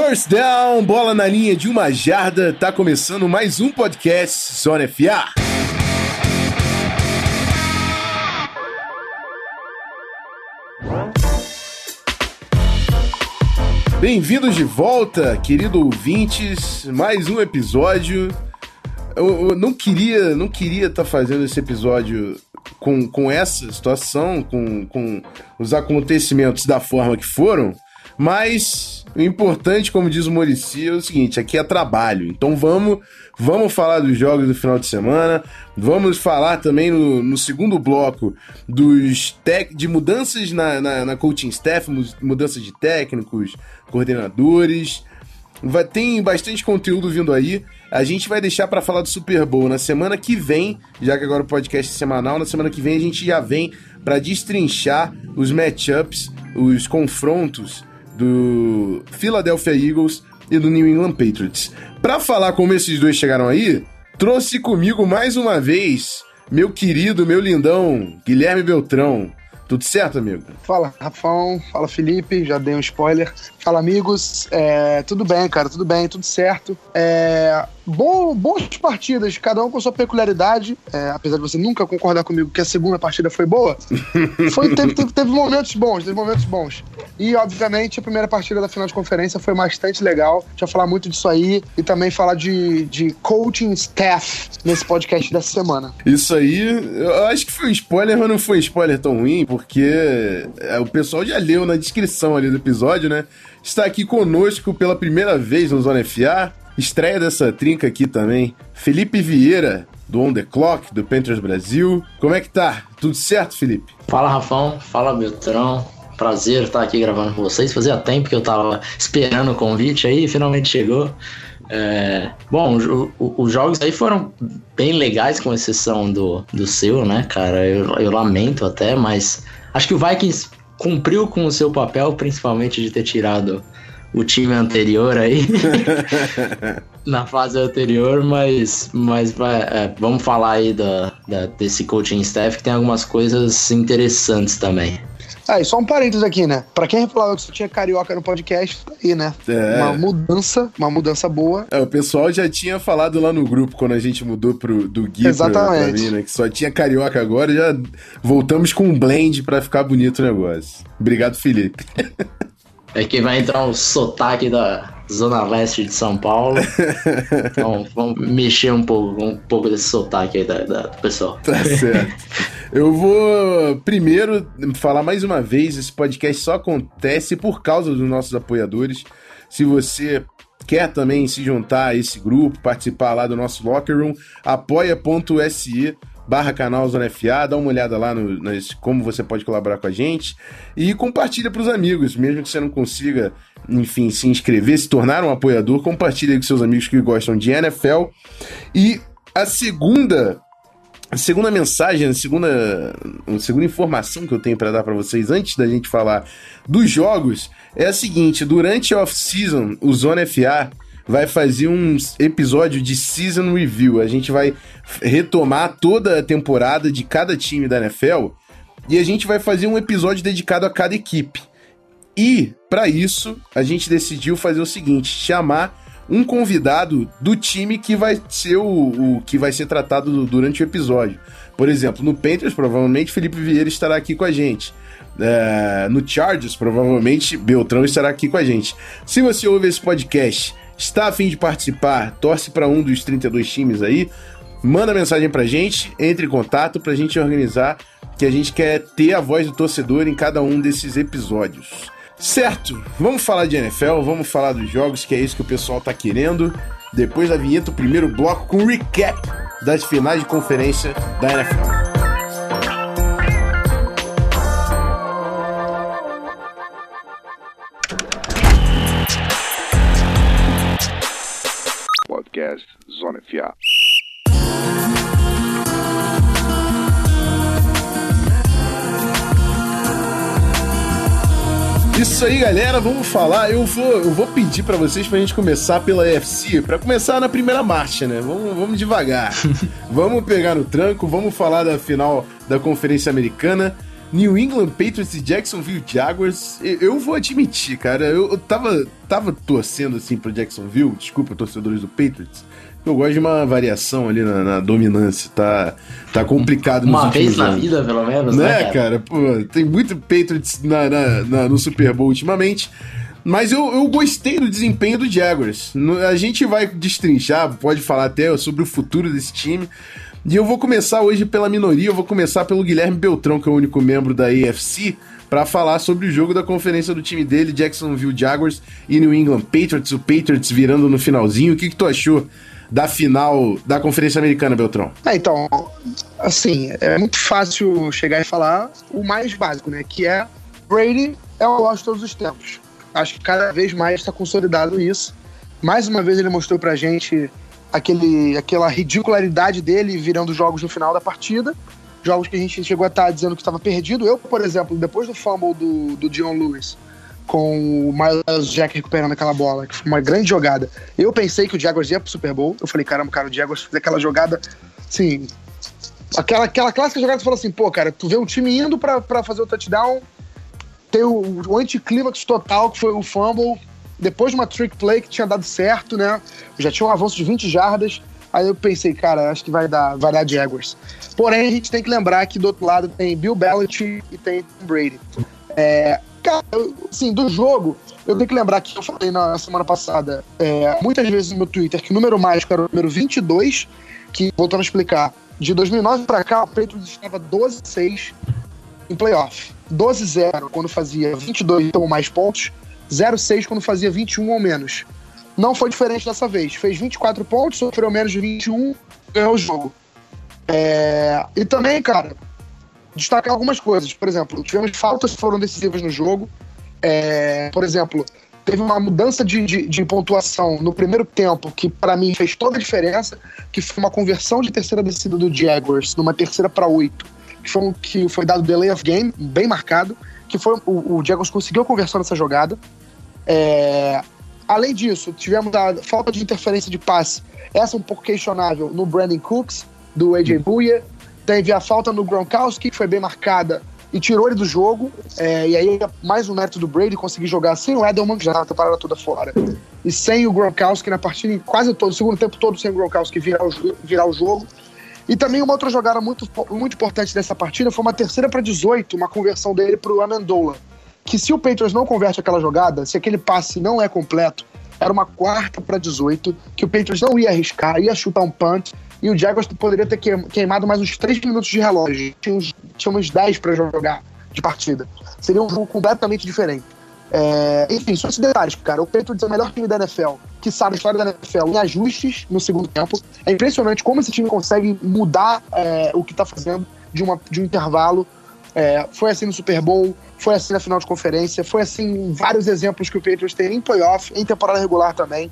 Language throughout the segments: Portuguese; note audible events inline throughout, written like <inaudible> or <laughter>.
First down, bola na linha de uma jarda, tá começando mais um podcast Zona FA. Bem-vindos de volta, querido ouvintes, mais um episódio. Eu, eu não queria, não queria estar tá fazendo esse episódio com, com essa situação, com, com os acontecimentos da forma que foram, mas o importante, como diz o Morici, é o seguinte: aqui é trabalho. Então vamos, vamos falar dos jogos do final de semana. Vamos falar também no, no segundo bloco dos tec, de mudanças na, na, na coaching staff, mudanças de técnicos, coordenadores. Vai, tem bastante conteúdo vindo aí. A gente vai deixar para falar do Super Bowl na semana que vem, já que agora o podcast é semanal. Na semana que vem a gente já vem para destrinchar os matchups, os confrontos do Philadelphia Eagles e do New England Patriots. Para falar como esses dois chegaram aí, trouxe comigo mais uma vez meu querido, meu lindão, Guilherme Beltrão. Tudo certo, amigo? Fala, Rafão. Fala, Felipe. Já dei um spoiler. Fala, amigos. É, tudo bem, cara. Tudo bem, tudo certo. É, bom, boas partidas, cada um com sua peculiaridade. É, apesar de você nunca concordar comigo que a segunda partida foi boa, <laughs> foi, teve, teve, teve, momentos bons, teve momentos bons. E, obviamente, a primeira partida da final de conferência foi bastante legal. Já falar muito disso aí e também falar de, de coaching staff nesse podcast dessa semana. Isso aí, eu acho que foi um spoiler, mas não foi um spoiler tão ruim, porque é, o pessoal já leu na descrição ali do episódio, né? Está aqui conosco pela primeira vez no Zona FA. Estreia dessa trinca aqui também. Felipe Vieira, do On The Clock, do Panthers Brasil. Como é que tá? Tudo certo, Felipe? Fala, Rafão. Fala, Beltrão. Prazer estar aqui gravando com vocês. Fazia tempo que eu tava esperando o convite aí, finalmente chegou. É, bom, os jogos aí foram bem legais, com exceção do, do seu, né, cara? Eu, eu lamento até, mas acho que o Vikings cumpriu com o seu papel, principalmente de ter tirado o time anterior aí <laughs> na fase anterior, mas, mas é, vamos falar aí da, da, desse coaching staff que tem algumas coisas interessantes também. Ah, e só um parênteses aqui, né? Pra quem falava que só tinha carioca no podcast, tá aí, né? É. Uma mudança, uma mudança boa. É, o pessoal já tinha falado lá no grupo quando a gente mudou pro, do Gui Exatamente. Pra, pra mim, né? Que só tinha carioca agora, já voltamos com um blend pra ficar bonito o negócio. Obrigado, Felipe. <laughs> É que vai entrar um sotaque da Zona Leste de São Paulo. <laughs> então vamos mexer um pouco, um pouco desse sotaque aí da, da, do pessoal. Tá certo. Eu vou primeiro falar mais uma vez: esse podcast só acontece por causa dos nossos apoiadores. Se você quer também se juntar a esse grupo, participar lá do nosso Locker Room, apoia.se barra canal Zona FA, dá uma olhada lá no, como você pode colaborar com a gente e compartilha para os amigos, mesmo que você não consiga, enfim, se inscrever, se tornar um apoiador, compartilha com seus amigos que gostam de NFL. E a segunda a segunda mensagem, a segunda, a segunda informação que eu tenho para dar para vocês antes da gente falar dos jogos é a seguinte: durante a off-season, o Zona FA vai fazer um episódio de season review. A gente vai retomar toda a temporada de cada time da NFL e a gente vai fazer um episódio dedicado a cada equipe. E para isso, a gente decidiu fazer o seguinte, chamar um convidado do time que vai ser o, o que vai ser tratado durante o episódio. Por exemplo, no Panthers, provavelmente Felipe Vieira estará aqui com a gente. É, no Chargers, provavelmente Beltrão estará aqui com a gente. Se você ouve esse podcast Está a fim de participar? Torce para um dos 32 times aí? Manda mensagem pra gente, entre em contato pra gente organizar, que a gente quer ter a voz do torcedor em cada um desses episódios. Certo, vamos falar de NFL, vamos falar dos jogos, que é isso que o pessoal tá querendo. Depois da vinheta, o primeiro bloco com recap das finais de conferência da NFL. Podcast Zona FA. Isso aí, galera, vamos falar. Eu vou, eu vou pedir para vocês pra gente começar pela UFC, para começar na primeira marcha, né? Vamos, vamos devagar. <laughs> vamos pegar no tranco, vamos falar da final da Conferência Americana. New England Patriots e Jacksonville Jaguars. Eu vou admitir, cara, eu tava, tava torcendo assim pro Jacksonville, desculpa, torcedores do Patriots. Eu gosto de uma variação ali na, na dominância, tá, tá complicado Uma vez na anos. vida, pelo menos, né? né cara? cara? Pô, tem muito Patriots na, na, na, no Super Bowl ultimamente. Mas eu, eu gostei do desempenho do Jaguars. A gente vai destrinchar, pode falar até sobre o futuro desse time. E eu vou começar hoje pela minoria, eu vou começar pelo Guilherme Beltrão, que é o único membro da AFC, para falar sobre o jogo da conferência do time dele, Jacksonville Jaguars e New England Patriots, o Patriots virando no finalzinho. O que, que tu achou da final da Conferência Americana, Beltrão? É, então, assim, é muito fácil chegar e falar o mais básico, né? Que é Brady é o de todos os tempos. Acho que cada vez mais está consolidado isso. Mais uma vez ele mostrou pra gente aquele, aquela ridicularidade dele virando jogos no final da partida. Jogos que a gente chegou a estar tá dizendo que estava perdido. Eu, por exemplo, depois do fumble do, do Dion Lewis, com o Miles Jack recuperando aquela bola, que foi uma grande jogada, eu pensei que o Jaguars ia pro Super Bowl. Eu falei, caramba, cara, o Jaguars fez aquela jogada, assim, aquela, aquela clássica jogada que você falou assim, pô, cara, tu vê um time indo para fazer o touchdown, tem o, o anticlímax total, que foi o fumble, depois de uma trick play que tinha dado certo, né? Já tinha um avanço de 20 jardas. Aí eu pensei, cara, acho que vai dar, vai dar Jaguars. Porém, a gente tem que lembrar que do outro lado tem Bill Belichick e tem Brady. É, cara, assim, do jogo, eu tenho que lembrar que eu falei na semana passada, é, muitas vezes no meu Twitter, que o número mágico era o número 22, que, voltando a explicar, de 2009 para cá, o Patriots estava 12-6 em playoff. 12-0 quando fazia 22 ou mais pontos, 0,6 quando fazia 21 ou menos. Não foi diferente dessa vez. Fez 24 pontos, sofreu menos de 21, ganhou o jogo. É... E também, cara, destacar algumas coisas. Por exemplo, tivemos faltas que foram decisivas no jogo. É... Por exemplo, teve uma mudança de, de, de pontuação no primeiro tempo que, para mim, fez toda a diferença, que foi uma conversão de terceira descida do Jaguars numa terceira para oito, que foi, que foi dado delay of game, bem marcado, que foi o, o Jaguars conseguiu a conversão nessa jogada. É, além disso, tivemos a falta de interferência de passe, essa um pouco questionável no Brandon Cooks, do AJ Buia. Teve a falta no Gronkowski, que foi bem marcada e tirou ele do jogo. É, e aí, mais um neto do Brady conseguir jogar sem o Edelman, que já estava temporada toda fora. E sem o Gronkowski na partida, quase todo, o segundo tempo todo sem o Gronkowski virar o, virar o jogo. E também uma outra jogada muito, muito importante dessa partida foi uma terceira para 18, uma conversão dele para o Amendola que se o Patriots não converte aquela jogada, se aquele passe não é completo, era uma quarta para 18, que o Patriots não ia arriscar, ia chutar um punt, e o Jaguars poderia ter queimado mais uns 3 minutos de relógio. Tinha uns, tinha uns 10 para jogar de partida. Seria um jogo completamente diferente. É, enfim, só esses detalhes, cara. O Patriots é o melhor time da NFL, que sabe a história da NFL em ajustes no segundo tempo. É impressionante como esse time consegue mudar é, o que está fazendo de, uma, de um intervalo é, foi assim no Super Bowl, foi assim na final de conferência, foi assim em vários exemplos que o Patriots tem em playoff, em temporada regular também.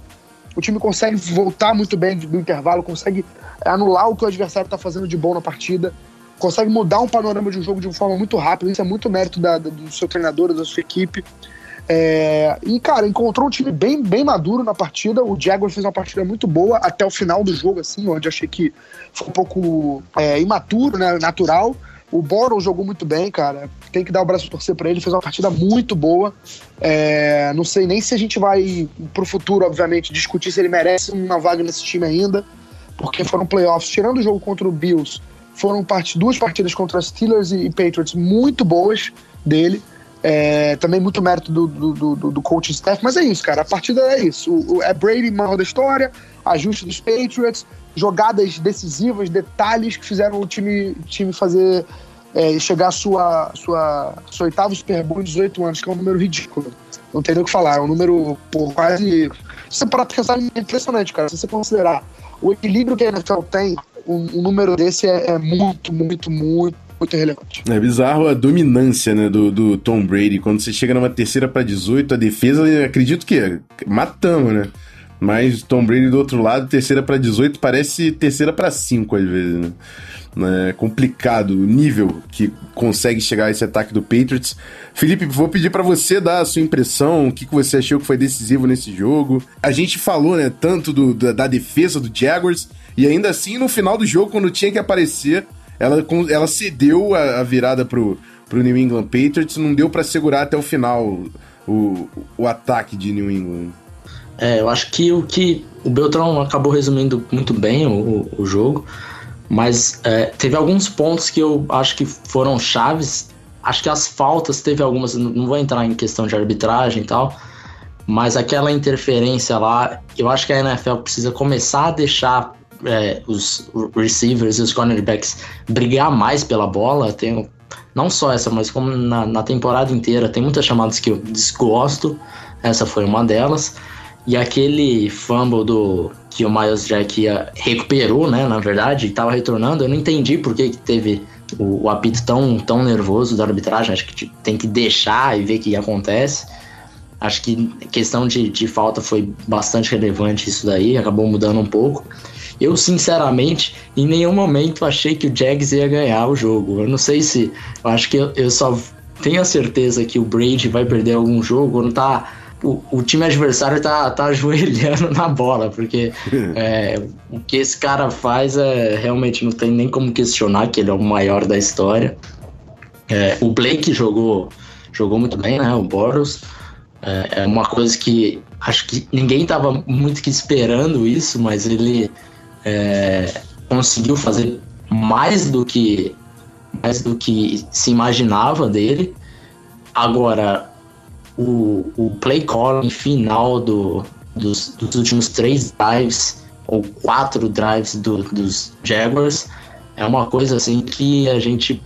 O time consegue voltar muito bem do intervalo, consegue anular o que o adversário está fazendo de bom na partida, consegue mudar um panorama de um jogo de uma forma muito rápida. Isso é muito mérito da, do seu treinador, da sua equipe. É, e, cara, encontrou um time bem, bem maduro na partida. O Jaguars fez uma partida muito boa até o final do jogo, assim, onde achei que foi um pouco é, imaturo, né, natural. O Boron jogou muito bem, cara. Tem que dar o braço torcer para ele. Fez uma partida muito boa. É, não sei nem se a gente vai, pro futuro, obviamente, discutir se ele merece uma vaga nesse time ainda. Porque foram playoffs. Tirando o jogo contra o Bills, foram part duas partidas contra Steelers e Patriots muito boas dele. É, também muito mérito do, do, do, do coaching staff, mas é isso, cara. A partida é isso. O, o, é Brady, mal da história, ajuste dos Patriots, jogadas decisivas, detalhes que fizeram o time, time fazer é, chegar à sua, sua, sua oitava Super Bowl em 18 anos, que é um número ridículo. Não tem nem o que falar, é um número por quase. Se você pensar, é impressionante, cara. Se você considerar o equilíbrio que a NFL tem, um, um número desse é, é, muito, muito, muito, muito relevante. É bizarro a dominância né, do, do Tom Brady. Quando você chega numa terceira para 18, a defesa, acredito que matamos, né? Mas Tom Brady do outro lado, terceira para 18, parece terceira para 5 às vezes, né? É complicado o nível que consegue chegar esse ataque do Patriots. Felipe, vou pedir para você dar a sua impressão, o que, que você achou que foi decisivo nesse jogo. A gente falou, né, tanto do, da, da defesa do Jaguars, e ainda assim, no final do jogo, quando tinha que aparecer, ela, ela cedeu a, a virada pro, pro New England Patriots, não deu para segurar até o final o, o ataque de New England. É, eu acho que o que o Beltrão acabou resumindo muito bem o, o jogo, mas é, teve alguns pontos que eu acho que foram chaves. Acho que as faltas teve algumas, não vou entrar em questão de arbitragem e tal, mas aquela interferência lá, eu acho que a NFL precisa começar a deixar é, os receivers e os cornerbacks brigar mais pela bola. Tem, não só essa, mas como na, na temporada inteira, tem muitas chamadas que eu desgosto. Essa foi uma delas. E aquele fumble do que o Miles Jack ia, recuperou, né? Na verdade, estava retornando. Eu não entendi por que, que teve o, o, apito tão, tão nervoso da arbitragem. Acho que tem que deixar e ver o que acontece. Acho que questão de, de falta foi bastante relevante isso daí, acabou mudando um pouco. Eu, sinceramente, em nenhum momento achei que o Jags ia ganhar o jogo. Eu não sei se. Eu acho que eu, eu só tenho a certeza que o Brady vai perder algum jogo não tá o, o time adversário tá, tá <laughs> ajoelhando na bola, porque <laughs> é, o que esse cara faz é realmente não tem nem como questionar que ele é o maior da história. É, o Blake jogou, jogou muito bem, né? O Boros. É, é, uma coisa que acho que ninguém estava muito que esperando isso, mas ele é, conseguiu fazer mais do que mais do que se imaginava dele. Agora, o, o play calling final do, dos, dos últimos três drives ou quatro drives do, dos Jaguars é uma coisa assim que a gente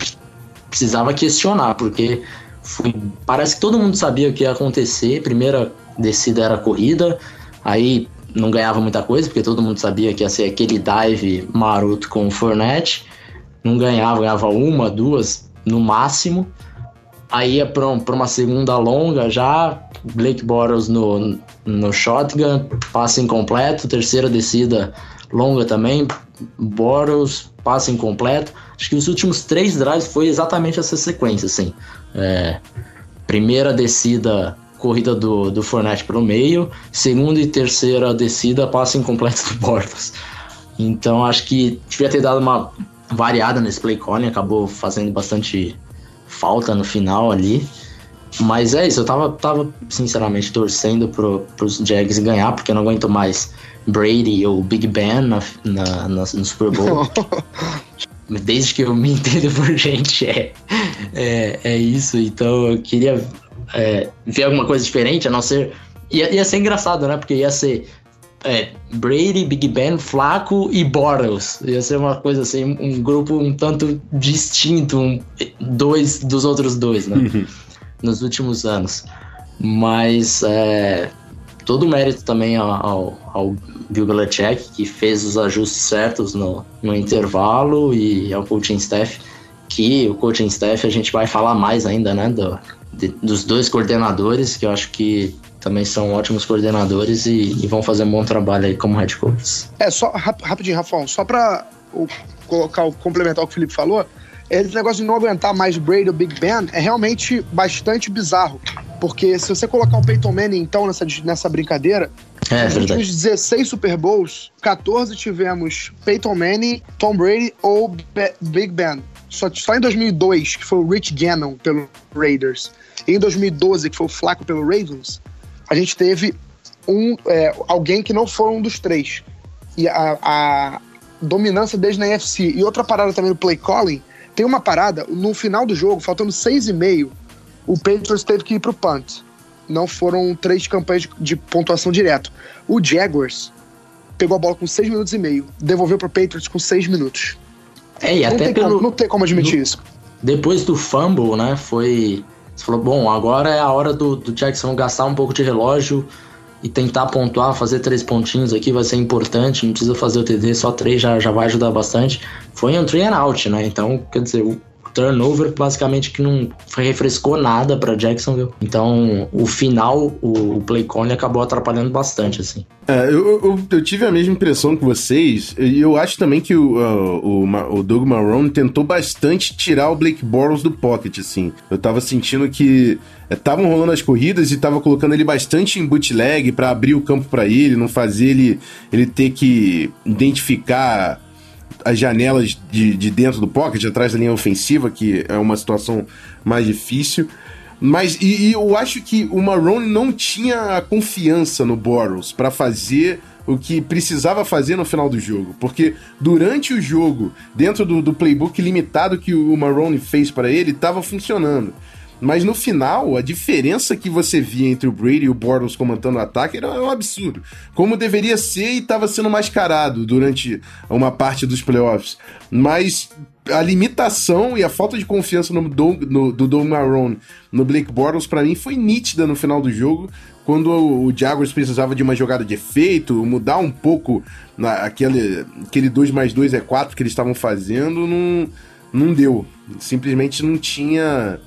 precisava questionar, porque foi, parece que todo mundo sabia o que ia acontecer. Primeira descida era corrida, aí não ganhava muita coisa, porque todo mundo sabia que ia ser aquele dive maroto com o Fournette. Não ganhava, ganhava uma, duas no máximo. Aí ia para uma segunda longa já, Blake Bortles no, no shotgun, passe incompleto, terceira descida longa também, Bortles, passe incompleto. Acho que os últimos três drives foi exatamente essa sequência, assim. É, primeira descida, corrida do, do Fournette o meio, segunda e terceira descida, passe incompleto do Bortles. Então acho que devia ter dado uma variada nesse play calling, acabou fazendo bastante falta no final ali. Mas é isso, eu tava, tava sinceramente torcendo pro, pros Jags ganhar, porque eu não aguento mais Brady ou Big Ben na, na, na no Super Bowl. <laughs> Desde que eu me entendo por gente, é, é, é isso. Então eu queria é, ver alguma coisa diferente, a não ser. Ia, ia ser engraçado, né? Porque ia ser é, Brady, Big Ben, Flaco e Bortles. Ia ser uma coisa assim, um grupo um tanto distinto, um, dois dos outros dois, né? Uhum. Nos últimos anos. Mas é, todo o mérito também ao, ao Bill Belichick, que fez os ajustes certos no, no intervalo, e ao coaching staff, que o coaching staff a gente vai falar mais ainda, né? Do, de, dos dois coordenadores, que eu acho que também são ótimos coordenadores e, e, vão fazer um bom trabalho aí como head coaches. É, só rapidinho, Rafão, só para colocar, complementar o que o Felipe falou, esse negócio de não aguentar mais Brady ou Big Ben é realmente bastante bizarro. Porque se você colocar um Peyton Manning, então, nessa, nessa brincadeira, é, nos últimos 16 Super Bowls, 14 tivemos Peyton Manning, Tom Brady ou Be Big Ben. Só, só em 2002, que foi o Rich Gannon pelo Raiders, e em 2012, que foi o Flaco pelo Ravens, a gente teve um, é, alguém que não foi um dos três. E a, a dominância desde na NFC. E outra parada também no play calling, tem uma parada, no final do jogo, faltando seis e meio, o Patriots teve que ir pro punt. Não foram três campanhas de, de pontuação direto. O Jaguars pegou a bola com seis minutos e meio, devolveu pro Patriots com seis minutos. É, e não até tem pelo... Como, não tem como admitir isso. Depois do fumble, né, foi você falou, bom, agora é a hora do, do Jackson gastar um pouco de relógio e tentar pontuar, fazer três pontinhos aqui vai ser importante, não precisa fazer o TD, só três já, já vai ajudar bastante. Foi um three and out, né? Então, quer dizer, o turnover basicamente que não refrescou nada para Jacksonville. Então, o final, o, o play call acabou atrapalhando bastante, assim. É, eu, eu, eu, tive a mesma impressão que vocês, e eu acho também que o, o, o Doug Marrone tentou bastante tirar o Blake Bortles do pocket, assim. Eu tava sentindo que estavam é, rolando as corridas e tava colocando ele bastante em bootleg para abrir o campo para ele, não fazer ele, ele ter que identificar as janelas de, de dentro do pocket, atrás da linha ofensiva, que é uma situação mais difícil. Mas e, e eu acho que o Marrone não tinha a confiança no Boros para fazer o que precisava fazer no final do jogo. Porque durante o jogo, dentro do, do playbook limitado que o Marrone fez para ele, estava funcionando. Mas no final, a diferença que você via entre o Brady e o Bortles comandando o ataque era um absurdo. Como deveria ser e estava sendo mascarado durante uma parte dos playoffs. Mas a limitação e a falta de confiança no, no, do Dom Marrone no Blake Bortles, para mim, foi nítida no final do jogo, quando o Jaguars precisava de uma jogada de efeito, mudar um pouco na, aquele, aquele 2 mais 2 é 4 que eles estavam fazendo, não, não deu. Simplesmente não tinha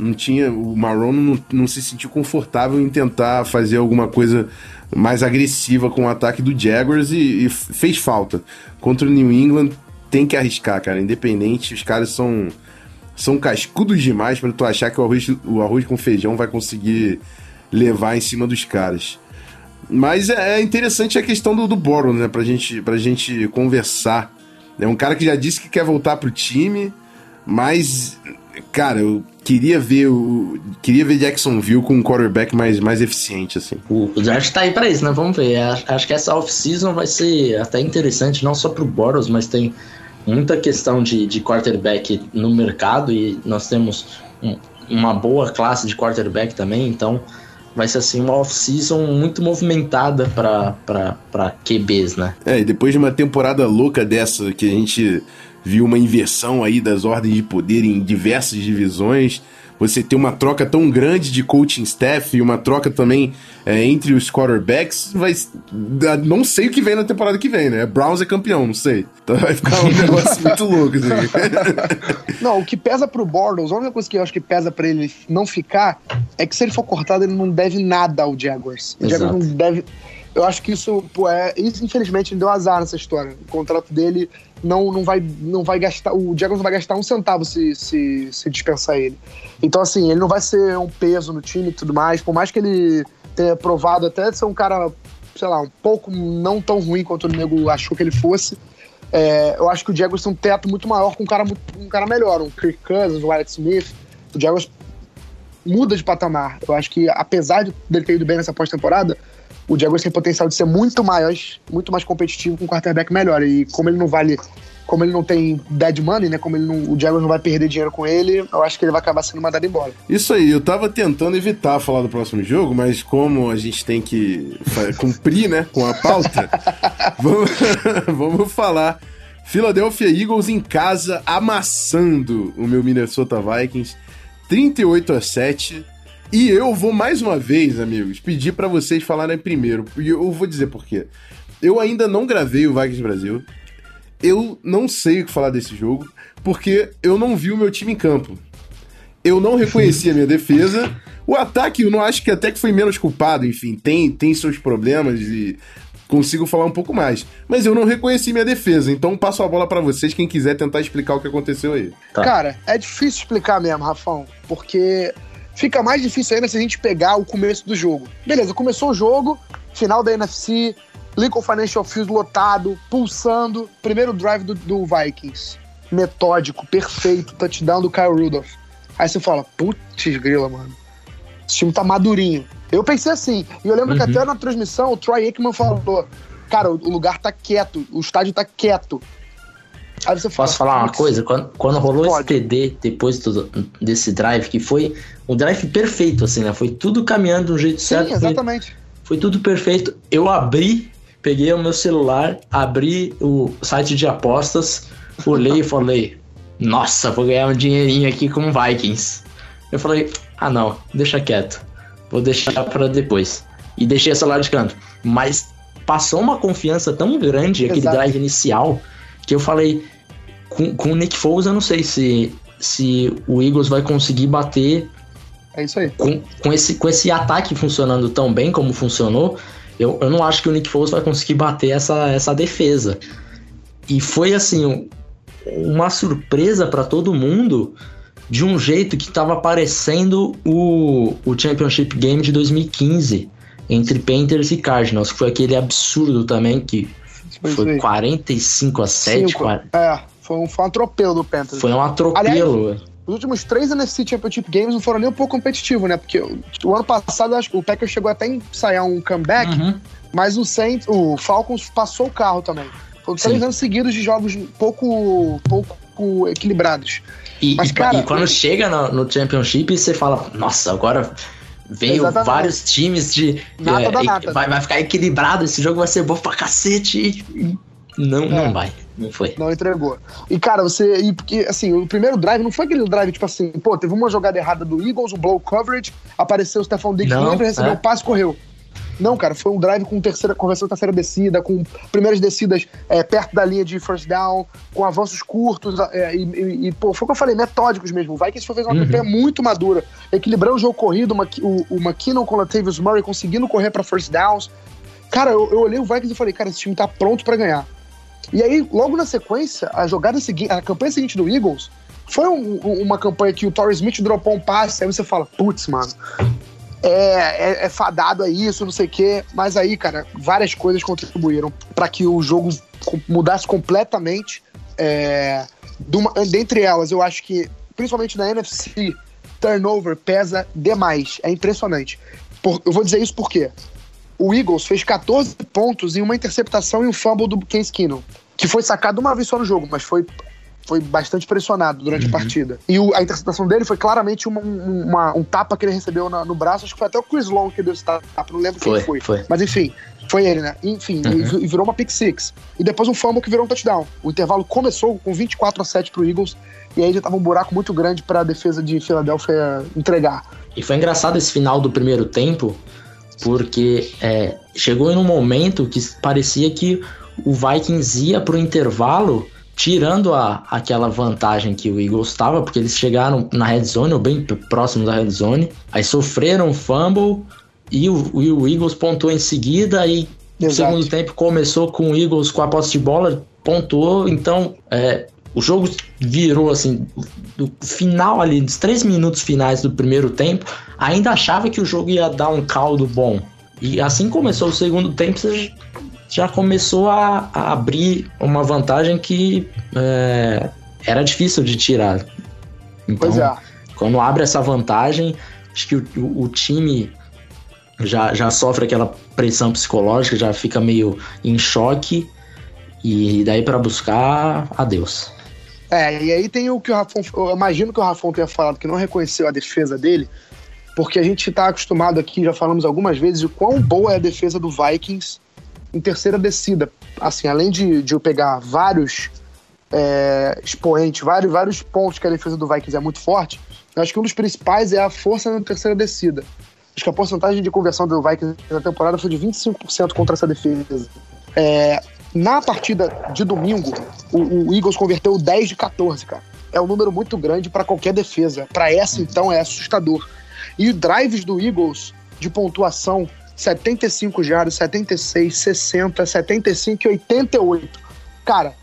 não tinha. O Marron não, não se sentiu confortável em tentar fazer alguma coisa mais agressiva com o ataque do Jaguars e, e fez falta. Contra o New England tem que arriscar, cara. Independente, os caras são são cascudos demais para tu achar que o arroz, o arroz com feijão vai conseguir levar em cima dos caras. Mas é, é interessante a questão do, do Boron, né? Pra gente, pra gente conversar. É um cara que já disse que quer voltar pro time, mas cara, eu queria ver o queria ver Jacksonville com um quarterback mais, mais eficiente assim. O, o draft tá aí para isso, né? Vamos ver. Acho, que essa off-season vai ser até interessante não só pro Boros, mas tem muita questão de, de quarterback no mercado e nós temos um, uma boa classe de quarterback também, então vai ser assim uma off-season muito movimentada para QBs, né? É, e depois de uma temporada louca dessa que a gente viu uma inversão aí das ordens de poder em diversas divisões. Você ter uma troca tão grande de coaching staff e uma troca também é, entre os quarterbacks, vai. Não sei o que vem na temporada que vem, né? Browns é campeão, não sei. Então vai ficar um <laughs> negócio muito louco. Assim. <laughs> Não, o que pesa pro Bortles, a única coisa que eu acho que pesa para ele não ficar é que se ele for cortado, ele não deve nada ao Jaguars. O Jaguars não deve. Eu acho que isso, pô, é. Infelizmente, ele deu azar nessa história. O contrato dele não, não, vai, não vai gastar. O Jaguars não vai gastar um centavo se, se, se dispensar ele. Então, assim, ele não vai ser um peso no time e tudo mais. Por mais que ele tenha provado até ser um cara, sei lá, um pouco não tão ruim quanto o nego achou que ele fosse. É, eu acho que o Jaguars tem um teto muito maior com um cara, um cara melhor, um Kirk Cousins, um Wyatt Smith. O Jaguars muda de patamar. Eu acho que, apesar de ele ter ido bem nessa pós-temporada, o Jaguars tem potencial de ser muito mais, muito mais competitivo com um quarterback melhor. E como ele não vale, como ele não tem dead money, né? Como ele não, o Jaguars não vai perder dinheiro com ele, eu acho que ele vai acabar sendo mandado embora. Isso aí, eu tava tentando evitar falar do próximo jogo, mas como a gente tem que cumprir, né, com a pauta, <laughs> vamos, <laughs> vamos falar. Philadelphia Eagles em casa amassando o meu Minnesota Vikings 38 a 7. E eu vou mais uma vez, amigos, pedir para vocês falarem primeiro. E eu vou dizer por quê. Eu ainda não gravei o Vikings Brasil. Eu não sei o que falar desse jogo, porque eu não vi o meu time em campo. Eu não reconheci a minha <laughs> defesa. O ataque, eu não acho que até que foi menos culpado, enfim, tem, tem seus problemas e consigo falar um pouco mais. Mas eu não reconheci minha defesa, então passo a bola para vocês, quem quiser tentar explicar o que aconteceu aí. Tá. Cara, é difícil explicar mesmo, Rafão, porque Fica mais difícil ainda se a gente pegar o começo do jogo. Beleza, começou o jogo, final da NFC, Lincoln Financial Field lotado, pulsando, primeiro drive do, do Vikings. Metódico, perfeito, touchdown do Kyle Rudolph. Aí você fala, putz grila, mano. Esse time tá madurinho. Eu pensei assim, e eu lembro uhum. que até na transmissão o Troy Aikman falou, cara, o lugar tá quieto, o estádio tá quieto. Aí você fala, Posso falar uma coisa? Quando, quando rolou pode. esse TD depois do, desse drive, que foi um drive perfeito, assim, né? Foi tudo caminhando de um jeito Sim, certo. exatamente. Foi, foi tudo perfeito. Eu abri, peguei o meu celular, abri o site de apostas, olhei e falei, <laughs> nossa, vou ganhar um dinheirinho aqui com Vikings. Eu falei, ah não, deixa quieto. Vou deixar para depois. E deixei o celular de canto. Mas passou uma confiança tão grande aquele Exato. drive inicial que eu falei, com, com o Nick Foles eu não sei se, se o Eagles vai conseguir bater. É isso aí. Com, com, esse, com esse ataque funcionando tão bem como funcionou, eu, eu não acho que o Nick Foles vai conseguir bater essa, essa defesa. E foi assim, uma surpresa para todo mundo de um jeito que estava parecendo o, o Championship Game de 2015 entre Panthers e Cardinals, que foi aquele absurdo também que Foi, foi 45 a 7. Cinco. É, foi um, foi um atropelo do Panthers. Foi um atropelo. Aliás, os últimos três NFC Championship Games não foram nem um pouco competitivos, né? Porque o, o ano passado acho que o Packers chegou até a ensaiar um comeback, Uhum. mas o Saints, o Falcons passou o carro também. Foram três Sim. anos seguidos de jogos pouco, pouco equilibrados. E, Mas, e- cara, e quando eu- chega no, no Championship, você fala, nossa, agora veio Exatamente. vários times de. Nada é, da nada. Vai, vai ficar equilibrado, esse jogo vai ser bom pra cacete. E Não, É. não vai. Não foi. Não entregou. E, cara, você. E porque, assim, o primeiro drive não foi aquele drive, tipo assim, pô, teve uma jogada errada do Eagles, um blow coverage, apareceu o Stephon Diggs Não, livre, recebeu é. um passe e correu. Não, cara, foi um drive com terceira, conversão terceira descida, com primeiras descidas é, perto da linha de first down, com avanços curtos, é, e, e- e, pô, foi o que eu falei, metódicos mesmo. Vai que isso fez uma Uhum. campanha muito madura, equilibrando o jogo corrido, uma- o, o McKinnon com o Latavius Murray conseguindo correr pra first downs. Cara, eu, eu olhei o Vikings e falei, cara, esse time tá pronto pra ganhar. E aí, logo na sequência, a jogada seguinte, a campanha seguinte do Eagles foi um- um- uma campanha que o Torrey Smith dropou um passe, aí você fala, putz, mano, é, é- é fadado a isso, não sei o quê. Mas aí, cara, várias coisas contribuíram para que o jogo mudasse completamente. É, de uma- dentre elas, eu acho que, principalmente na NFC, turnover pesa demais. É impressionante. Por- eu vou dizer isso porque o Eagles fez 14 pontos em uma interceptação e um fumble do Case Keenum, que foi sacado uma vez só no jogo, mas foi, foi bastante pressionado durante a partida. E o- a interceptação dele foi claramente uma- um- uma- um tapa que ele recebeu na- no braço, acho que foi até o Chris Long que deu esse tapa, não lembro Foi, quem foi. foi. Mas enfim, foi ele, né? Enfim, e vi- e virou uma pick six. E depois um fumble que virou um touchdown. O intervalo começou com 24 a 7 pro Eagles, e aí já tava um buraco muito grande pra defesa de Filadélfia entregar. E foi engraçado esse final do primeiro tempo, porque é, chegou em um momento que parecia que o Vikings ia pro intervalo tirando a, aquela vantagem que o Eagles estava, porque eles chegaram na red zone, ou bem próximo da red zone, aí sofreram um fumble e o, e o Eagles pontuou em seguida, e o Exato. segundo tempo começou com o Eagles com a posse de bola, pontuou, então é, o jogo virou assim, do final ali, dos três minutos finais do primeiro tempo, ainda achava que o jogo ia dar um caldo bom. E assim começou o segundo tempo, você já começou a, a abrir uma vantagem que é, era difícil de tirar. Então, Pois é. quando abre essa vantagem, acho que o, o- o time já, já sofre aquela pressão psicológica, já fica meio em choque. E daí para buscar, adeus. É, e aí tem o que o Rafon. Eu imagino que o Rafon tenha falado que não reconheceu a defesa dele, porque a gente tá acostumado aqui, já falamos algumas vezes, o quão boa é a defesa do Vikings em terceira descida. Assim, além de, de eu pegar vários é, expoentes, vários, vários pontos que a defesa do Vikings é muito forte, acho que um dos principais é a força na terceira descida. Acho que a porcentagem de conversão do Vikings na temporada foi de 25% contra essa defesa. É, na partida de domingo, o, o Eagles converteu 10 de 14, cara. É um número muito grande para qualquer defesa. Para essa, então, é assustador. E drives do Eagles de pontuação: 75 jardas, 76, 60, 75 e 88. Cara,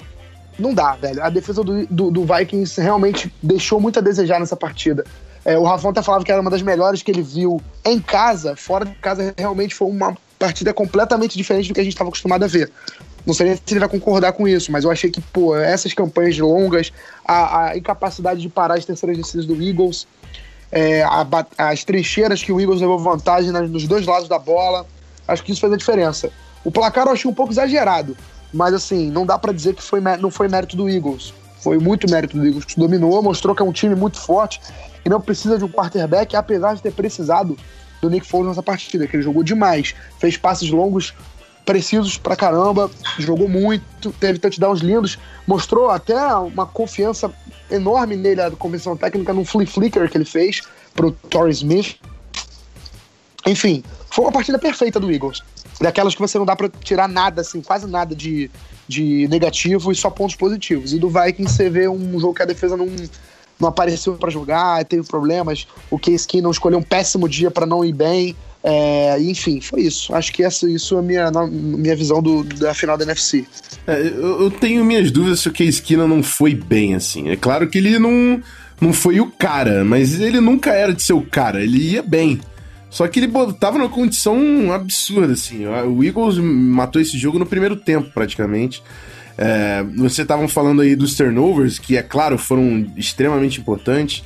não dá, velho. A defesa do, do, do Vikings realmente deixou muito a desejar nessa partida. É, o Rafão até falava que era uma das melhores que ele viu em casa. Fora de casa, realmente foi uma partida completamente diferente do que a gente estava acostumado a ver. Não sei nem se ele vai concordar com isso, mas eu achei que, pô, essas campanhas longas, a, a incapacidade de parar as terceiras descidas do Eagles, é, a as trincheiras que o Eagles levou vantagem nas- nos dois lados da bola, acho que isso fez a diferença. O placar eu achei um pouco exagerado, mas assim, não dá pra dizer que foi, não foi mérito do Eagles. Foi muito mérito do Eagles, que dominou, mostrou que é um time muito forte e não precisa de um quarterback, apesar de ter precisado do Nick Foles nessa partida, que ele jogou demais, fez passes longos precisos pra caramba, jogou muito, teve touchdowns lindos, mostrou até uma confiança enorme nele, a convenção técnica, num flea flicker que ele fez pro Torrey Smith. Enfim, foi uma partida perfeita do Eagles. Daquelas que você não dá pra tirar nada, assim, quase nada de, de negativo e só pontos positivos. E do Vikings você vê um jogo que a defesa não, não apareceu pra jogar, teve problemas. O Case Keenum escolheu um péssimo dia pra não ir bem. É, enfim, foi isso. Acho que essa, isso é a minha, minha visão do, da final da NFC. É, eu, eu tenho minhas dúvidas se o Case Keenum não foi bem, assim. É claro que ele não, não foi o cara, mas ele nunca era de ser o cara, ele ia bem. Só que ele tava numa condição absurda, assim. O Eagles matou esse jogo no primeiro tempo, praticamente. É, você estavam falando aí dos turnovers, que é claro, foram extremamente importantes.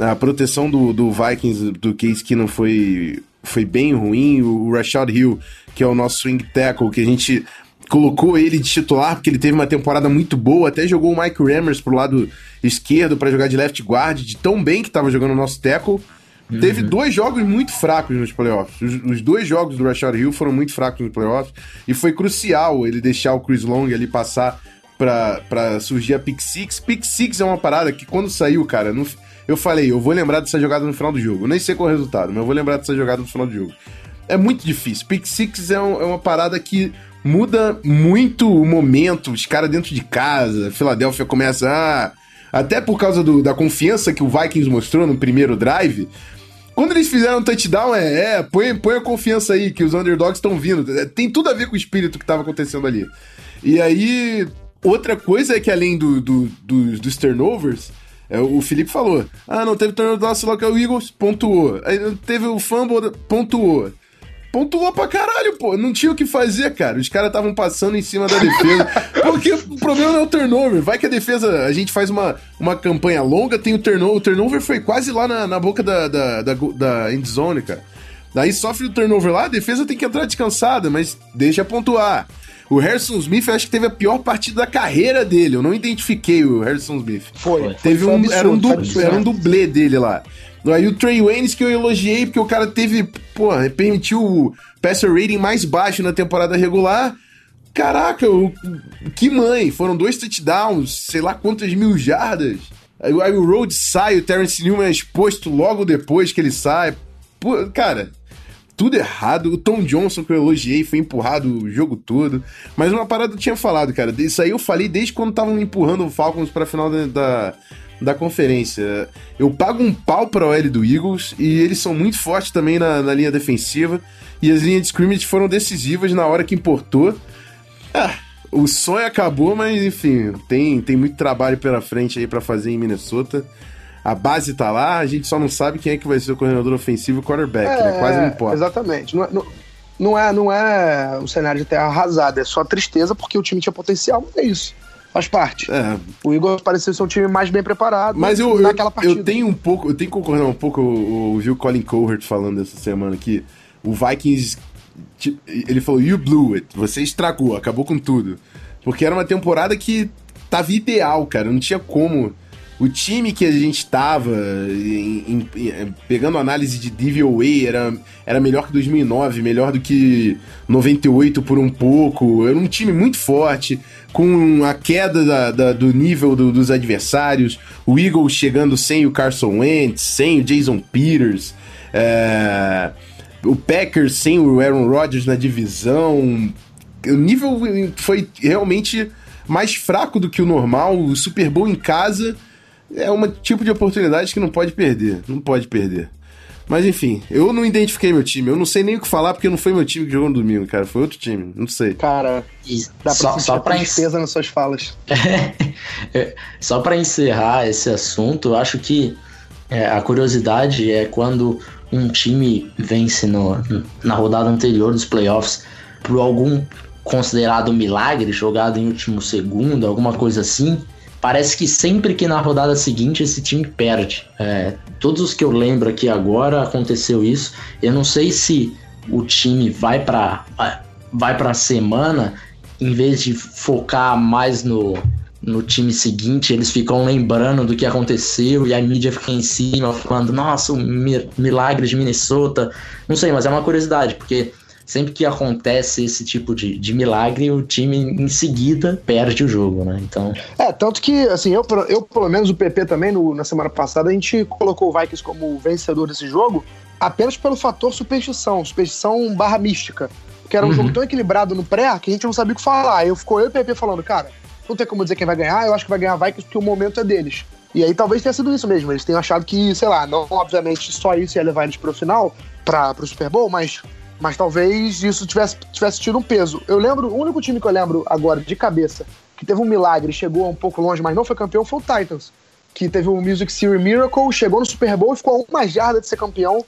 A proteção do, do Vikings, do Case Keenum foi, foi bem ruim. O Rashad Hill, que é o nosso swing tackle, que a gente colocou ele de titular porque ele teve uma temporada muito boa, até jogou o Mike Rammers pro lado esquerdo para jogar de left guard, de tão bem que estava jogando o nosso tackle. Uhum. Teve dois jogos muito fracos nos playoffs. Os, os, dois jogos do Rashad Hill foram muito fracos nos playoffs. E foi crucial ele deixar o Chris Long ali passar para surgir a Pick Six. Pick Six é uma parada que quando saiu, cara, no, eu falei, eu vou lembrar dessa jogada no final do jogo. Eu nem sei qual é o resultado, mas eu vou lembrar dessa jogada no final do jogo. É muito difícil. Pick Six é, um, é uma parada que muda muito o momento. Os caras dentro de casa, Filadélfia começa a. Até por causa do, da confiança que o Vikings mostrou no primeiro drive, quando eles fizeram um touchdown, é, é põe, põe a confiança aí, que os underdogs estão vindo. É, tem tudo a ver com o espírito que estava acontecendo ali. E aí, outra coisa é que além do, do, do dos turnovers, o Felipe falou: ah, não teve turnover do nosso local Eagles, pontuou. Aí teve o fumble, pontuou. Pontuou pra caralho, pô. Não tinha o que fazer, cara. Os caras estavam passando em cima da defesa. <laughs> Porque o problema não é o turnover. Vai que a defesa. A gente faz uma, uma campanha longa, tem o turnover. O turnover foi quase lá na, na boca da, da, da, da endzone, cara. Daí sofre o turnover lá, a defesa tem que entrar descansada, mas deixa pontuar. O Harrison Smith, eu acho que teve a pior partida da carreira dele. Eu não identifiquei o Harrison Smith. Foi. Teve foi um, absurdo, era, um du, era um dublê dele lá. Aí o Trey Waynes que eu elogiei, porque o cara teve, pô, permitiu o passer rating mais baixo na temporada regular. Caraca, o, que mãe! Foram dois touchdowns, sei lá quantas mil jardas. Aí, aí o Rhodes sai, o Terrence Newman é exposto logo depois que ele sai. Pô, cara, tudo errado. O Tom Johnson, que eu elogiei, foi empurrado o jogo todo. Mas uma parada eu tinha falado, cara. Isso aí eu falei desde quando estavam empurrando o Falcons pra final da, da da conferência. Eu pago um pau pra OL do Eagles e eles são muito fortes também na, na linha defensiva. E as linhas de scrimmage foram decisivas na hora que importou. Ah, o sonho acabou, mas enfim, tem, tem muito trabalho pela frente aí para fazer em Minnesota. A base tá lá, a gente só não sabe quem é que vai ser o coordenador ofensivo e quarterback, né? é, né? Quase não importa. Exatamente. Não, é, não, não, é, não é um cenário de terra arrasada, é só tristeza porque o time tinha potencial, mas é isso faz parte. É. O Igor pareceu ser um time mais bem preparado Mas eu, naquela partida. Eu tenho um pouco, eu tenho que concordar um pouco, eu, vi o Colin Cowherd falando essa semana que o Vikings, ele falou, you blew it, você estragou, acabou com tudo. Porque era uma temporada que tava ideal, cara, não tinha como o time que a gente tava em, em, em, pegando análise de DVOA era, era melhor que 2009, melhor do que 98 por um pouco. Era um time muito forte, com a queda da, da, do nível do, dos adversários. O Eagles chegando sem o Carson Wentz, sem o Jason Peters. É, o Packers sem o Aaron Rodgers na divisão. O nível foi realmente mais fraco do que o normal. O Super Bowl em casa é um tipo de oportunidade que não pode perder. Não pode perder. Mas enfim, eu não identifiquei meu time. Eu não sei nem o que falar porque não foi meu time que jogou no domingo, cara. Foi outro time. Não sei. Cara, dá pra só, só pra tristeza nas suas falas. <laughs> É, só para encerrar esse assunto, eu acho que é, a curiosidade é quando um time vence no, na rodada anterior dos playoffs por algum considerado milagre, jogado em último segundo, alguma coisa assim parece que sempre que na rodada seguinte esse time perde. É, todos os que eu lembro aqui agora aconteceu isso. Eu não sei se o time vai para vai para a semana em vez de focar mais no, no time seguinte, eles ficam lembrando do que aconteceu e a mídia fica em cima falando, nossa, o milagre de Minnesota. Não sei, mas é uma curiosidade, porque sempre que acontece esse tipo de, de milagre, o time em seguida perde o jogo, né? Então. É, tanto que, assim, eu, eu pelo menos o PP também, no, na semana passada, a gente colocou o Vikings como vencedor desse jogo apenas pelo fator superstição, superstição barra mística. Que era um uhum. jogo tão equilibrado no pré que a gente não sabia o que falar. Eu ficou eu e o PP falando, cara, não tem como dizer quem vai ganhar, eu acho que vai ganhar Vikings porque o momento é deles. E aí talvez tenha sido isso mesmo. Eles tenham achado que, sei lá, não obviamente só isso ia levar eles pro final, para pro Super Bowl, mas mas talvez isso tivesse, tivesse tido um peso. Eu lembro, o único time que eu lembro agora de cabeça que teve um milagre, chegou um pouco longe, mas não foi campeão, foi o Titans. Que teve o Music Series Miracle, chegou no Super Bowl e ficou a uma jarda de ser campeão.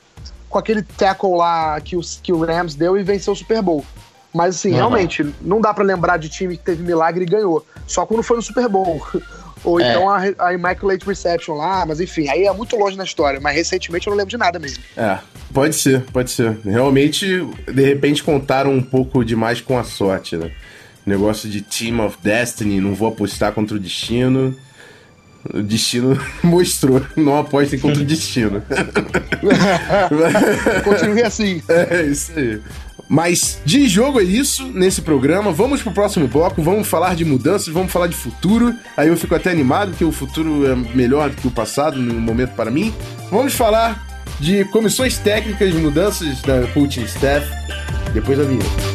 com aquele tackle lá que o, que o Rams deu e venceu o Super Bowl. Mas assim, uhum. realmente, não dá para lembrar de time que teve milagre e ganhou. Só quando foi no Super Bowl. <laughs> Ou é. então a, a, Immaculate Reception lá, mas enfim, aí é muito longe na história. Mas recentemente eu não lembro de nada mesmo. É, pode ser, pode ser. Realmente, de repente, contaram um pouco demais com a sorte, né? Negócio de Team of Destiny, não vou apostar contra o destino. O destino <laughs> mostrou, não apostem contra o destino. <laughs> Continue assim. É, isso aí. Mas de jogo é isso nesse programa. Vamos pro próximo bloco, vamos falar de mudanças, vamos falar de futuro. Aí eu fico até animado, porque o futuro é melhor do que o passado no momento para mim. Vamos falar de comissões técnicas mudanças da coaching staff depois da vinheta.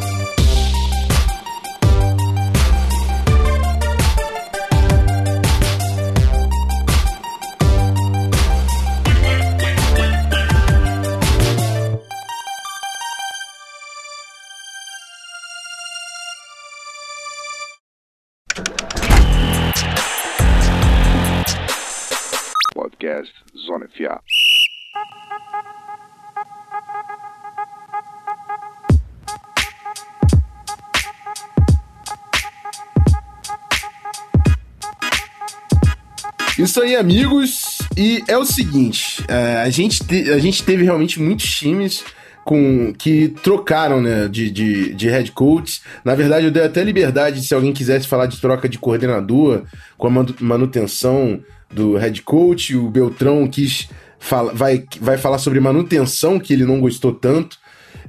Isso aí, amigos. E é o seguinte, é, a, gente te, a gente teve realmente muitos times com que trocaram né, de, de, de head coach. Na verdade, eu dei até liberdade se alguém quisesse falar de troca de coordenador com a manutenção do head coach. O Beltrão quis fala, vai, vai falar sobre manutenção, que ele não gostou tanto.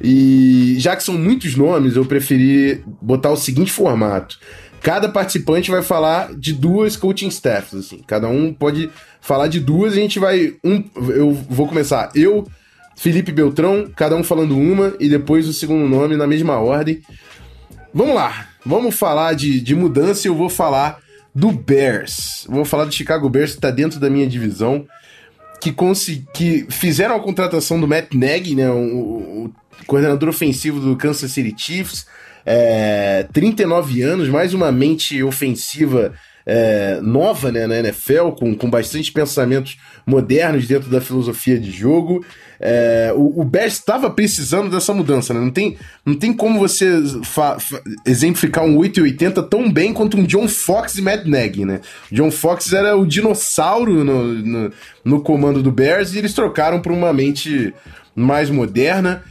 E já que são muitos nomes, eu preferi botar o seguinte formato. Cada participante vai falar de duas coaching staffs, assim. Cada um pode falar de duas e a gente vai. Um, eu vou começar. Eu, Felipe Beltrão, cada um falando uma e depois o segundo nome na mesma ordem. Vamos lá. Vamos falar de, de mudança e eu vou falar do Bears. Vou falar do Chicago Bears, que está dentro da minha divisão. Que, que fizeram a contratação do Matt Nagy, né, o, o coordenador ofensivo do Kansas City Chiefs é, 39 anos, mais uma mente ofensiva é, nova né, na NFL, com, com bastante pensamentos modernos dentro da filosofia de jogo. É, o, o Bears estava precisando dessa mudança, né? Não tem, não tem como você exemplificar um 880 tão bem quanto um John Fox e Matt Nagy, né? John Fox era o dinossauro no, no, no comando do Bears e eles trocaram por uma mente mais moderna.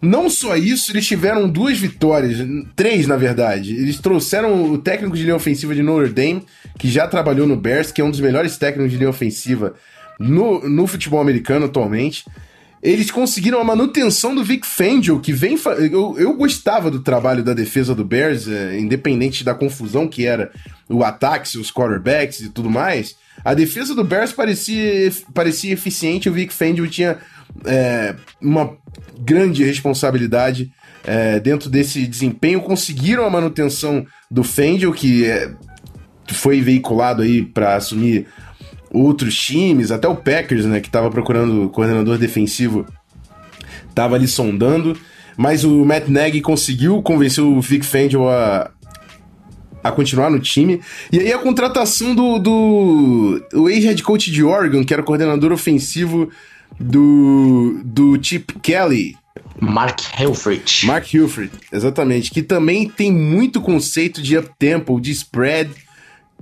Não só isso, eles tiveram duas vitórias, três na verdade. Eles trouxeram o técnico de linha ofensiva de Notre Dame, que já trabalhou no Bears, que é um dos melhores técnicos de linha ofensiva no, no futebol americano atualmente. Eles conseguiram a manutenção do Vic Fangio, que vem. Eu, eu gostava do trabalho da defesa do Bears, é, independente da confusão que era o ataque, os quarterbacks e tudo mais. A defesa do Bears parecia, parecia eficiente, o Vic Fangio tinha é, uma grande responsabilidade é, dentro desse desempenho. Conseguiram a manutenção do Fendel, que é, foi veiculado aí para assumir outros times, até o Packers, né, que estava procurando coordenador defensivo, estava ali sondando, mas o Matt Nagy conseguiu convencer o Vic Fangio a, a continuar no time. E aí a contratação do, do ex-head coach de Oregon, que era coordenador ofensivo do, do Chip Kelly. Mark Helfrich. Mark Helfrich, exatamente. Que também tem muito conceito de up-tempo, de spread.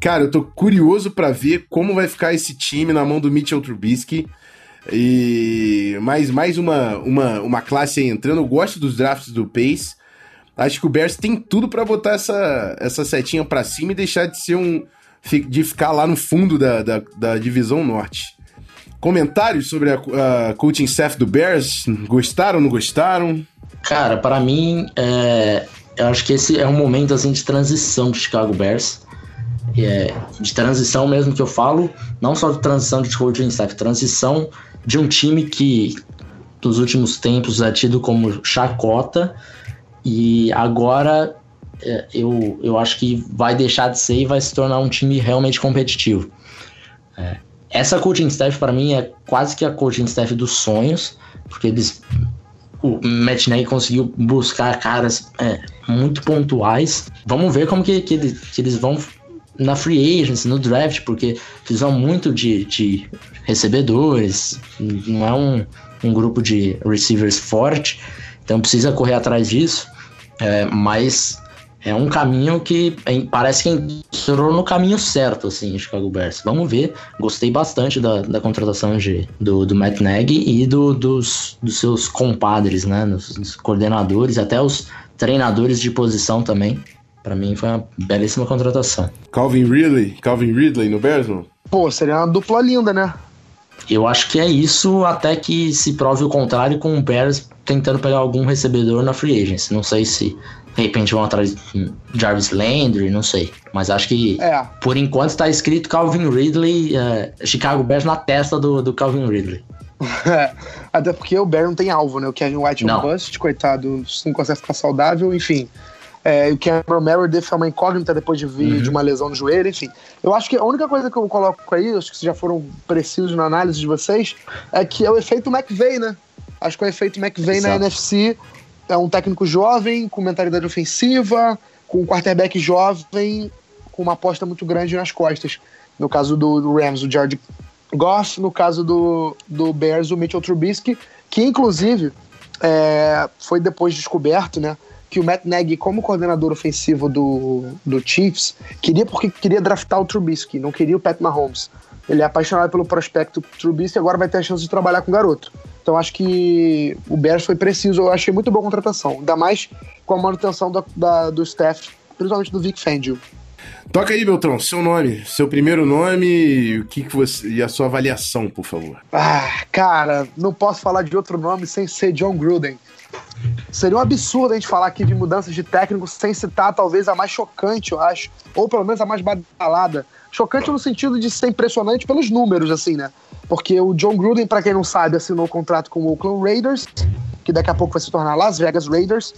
Cara, eu tô curioso para ver como vai ficar esse time na mão do Mitchell Trubisky. E mais, mais uma, uma, uma classe aí entrando. Eu gosto dos drafts do Pace. Acho que o Bears tem tudo para botar essa, essa setinha para cima e deixar de ser um. de ficar lá no fundo da, da, da divisão norte. Comentários sobre a, a coaching staff do Bears? Gostaram, não gostaram? Cara, para mim, é, eu acho que esse é um momento assim de transição do Chicago Bears. É, de transição mesmo que eu falo, não só de transição de coaching staff, transição de um time que nos últimos tempos é tido como chacota e agora é, eu, eu acho que vai deixar de ser e vai se tornar um time realmente competitivo. É, essa coaching staff para mim é quase que a coaching staff dos sonhos, porque eles o Matt Nagy conseguiu buscar caras é, muito pontuais. Vamos ver como que, que, eles, que eles vão na free agency, no draft, porque vão muito de, de recebedores, não é um, um grupo de receivers forte, então precisa correr atrás disso. É, mas é um caminho que parece que entrou no caminho certo, assim, Chicago Bears. Vamos ver. Gostei bastante da, da contratação de, do, do Matt Nagy e do, dos, dos seus compadres, né? Dos, coordenadores, até os treinadores de posição também. Para mim foi uma belíssima contratação. Calvin Ridley, Calvin Ridley no Bears, não? Pô, seria uma dupla linda, né? Eu acho que é isso até que se prove o contrário com o Bears tentando pegar algum recebedor na free agency. Não sei se de repente vão atrás de Jarvis Landry, não sei. Mas acho que, é. por enquanto, está escrito Calvin Ridley, é, Chicago Bears na testa do, do Calvin Ridley. <laughs> Até porque o Bear não tem alvo, né? O Kevin White é um bust, coitado, não consegue ficar saudável, enfim. É, o Cameron Meredith é uma incógnita depois de vir uhum. de uma lesão no joelho, enfim. Eu acho que a única coisa que eu coloco aí, acho que já foram precisos na análise de vocês, é que é o efeito McVeigh, né? Acho que o efeito McVeigh Exato. na NFC é um técnico jovem, com mentalidade ofensiva, com um quarterback jovem, com uma aposta muito grande nas costas. No caso do, Rams, o Jared Goff, no caso do, do Bears, o Mitchell Trubisky, que inclusive é, foi depois descoberto, né? Que o Matt Nagy, como coordenador ofensivo do, do Chiefs, queria porque queria draftar o Trubisky, não queria o Pat Mahomes. Ele é apaixonado pelo prospecto Trubisky e agora vai ter a chance de trabalhar com o garoto. Então acho que o Bears foi preciso, eu achei muito boa contratação. Ainda mais com a manutenção do, da, do staff, principalmente do Vic Fangio. Toca aí, Beltrão, seu nome, seu primeiro nome o que, que você, e a sua avaliação, por favor. Ah, cara, não posso falar de outro nome sem ser John Gruden. Seria um absurdo a gente falar aqui de mudanças de técnico sem citar talvez a mais chocante, eu acho, ou pelo menos a mais badalada. Chocante no sentido de ser impressionante pelos números, assim, né? Porque o John Gruden, para quem não sabe, assinou um contrato com o Oakland Raiders, que daqui a pouco vai se tornar Las Vegas Raiders.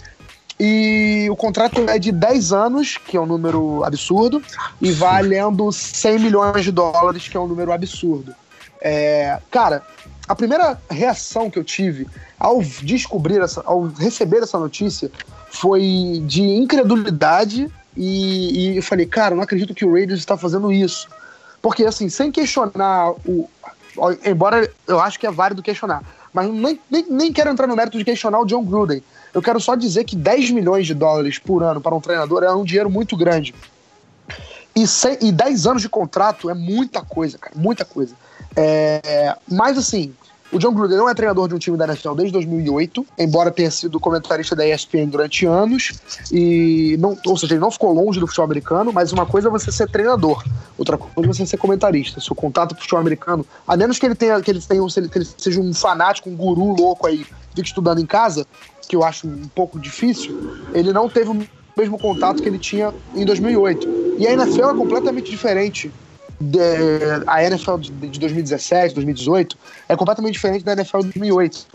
E o contrato é de 10 anos, que é um número absurdo, e valendo 100 milhões de dólares, que é um número absurdo. É, cara, a primeira reação que eu tive ao descobrir, essa, ao receber essa notícia, foi de incredulidade e, e eu falei, cara, não acredito que o Raiders está fazendo isso. Porque, assim, sem questionar o, embora eu acho que é válido questionar, mas nem, nem, nem quero entrar no mérito de questionar o John Gruden. Eu quero só dizer que 10 milhões de dólares por ano para um treinador é um dinheiro muito grande. E, 100, e 10 anos de contrato é muita coisa, cara, muita coisa. É, mas assim, o John Gruden não é treinador de um time da NFL desde 2008, embora tenha sido comentarista da ESPN durante anos, e não, ou seja, ele não ficou longe do futebol americano, mas uma coisa é você ser treinador, outra coisa é você ser comentarista. Seu contato com o futebol americano, a menos que ele tenha, que ele tenha, que ele seja um fanático, um guru louco aí, fique estudando em casa, que eu acho um pouco difícil, ele não teve o mesmo contato que ele tinha em 2008. E a NFL é completamente diferente de, a NFL de, de 2017, 2018 é completamente diferente da NFL de 2008.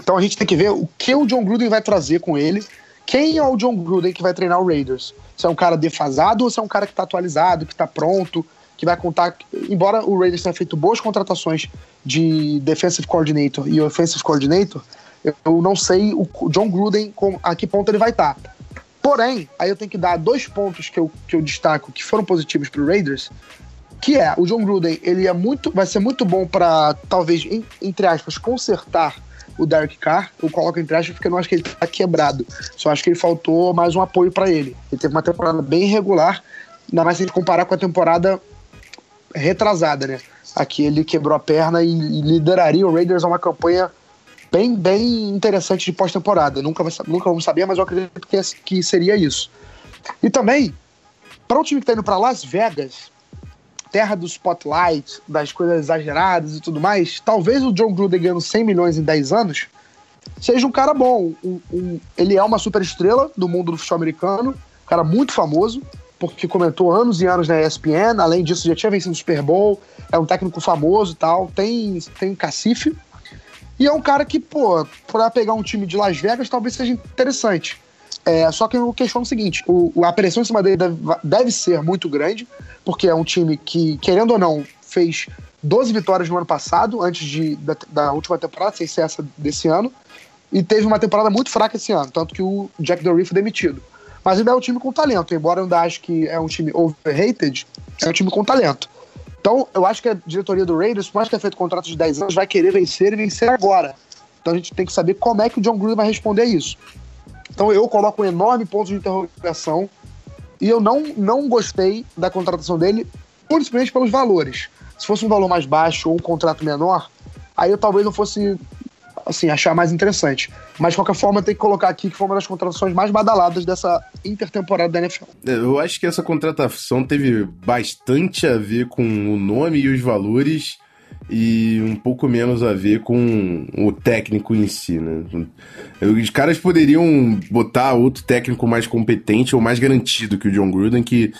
Então a gente tem que ver o que o John Gruden vai trazer com ele. Quem é o John Gruden que vai treinar o Raiders? Se é um cara defasado ou se é um cara que está atualizado, que está pronto, que vai contar. Embora o Raiders tenha feito boas contratações de defensive coordinator e offensive coordinator, eu não sei o John Gruden a que ponto ele vai estar. Tá. Porém, aí eu tenho que dar dois pontos que eu, que eu destaco que foram positivos para o Raiders, que é o John Gruden, ele é muito, vai ser muito bom para talvez entre aspas consertar o Derek Carr. Eu coloco entre aspas porque eu não acho que ele tá quebrado. Só acho que ele faltou mais um apoio para ele. Ele teve uma temporada bem irregular, ainda mais se a gente comparar com a temporada retrasada, né? Aqui ele quebrou a perna e, e lideraria o Raiders a uma campanha bem, bem interessante de pós-temporada. Nunca, nunca vamos saber, mas eu acredito que, que seria isso. E também, para um time que está indo para Las Vegas, terra do spotlight, das coisas exageradas e tudo mais, talvez o John Gruden ganhando 100 milhões em 10 anos seja um cara bom. Um, um, ele é uma super estrela do mundo do futebol americano, um cara muito famoso, porque comentou anos e anos na ESPN, além disso já tinha vencido o Super Bowl, é um técnico famoso e tal, tem, tem cacife. E é um cara que, pô, para pegar um time de Las Vegas talvez seja interessante. É, só que eu questiono o seguinte: o, a pressão em cima dele deve, deve, ser muito grande, porque é um time que, querendo ou não, fez 12 vitórias no ano passado, antes de, da, da última temporada, sem ser essa desse ano, e teve uma temporada muito fraca esse ano, tanto que o Jack Dory foi demitido. Mas ainda é um time com talento, embora eu ainda acho que é um time overrated, é um time com talento. Então, eu acho que a diretoria do Raiders, por mais que tenha feito contrato de 10 anos, vai querer vencer e vencer agora. Então a gente tem que saber como é que o John Gruden vai responder a isso. Então eu coloco um enorme ponto de interrogação e eu não, não gostei da contratação dele, principalmente pelos valores. Se fosse um valor mais baixo ou um contrato menor, aí eu talvez não fosse assim, achar mais interessante. Mas de qualquer forma, tem que colocar aqui que foi uma das contratações mais badaladas dessa intertemporada da NFL. É, eu acho que essa contratação teve bastante a ver com o nome e os valores e um pouco menos a ver com o técnico em si, né? Os caras poderiam botar outro técnico mais competente ou mais garantido que o John Gruden, que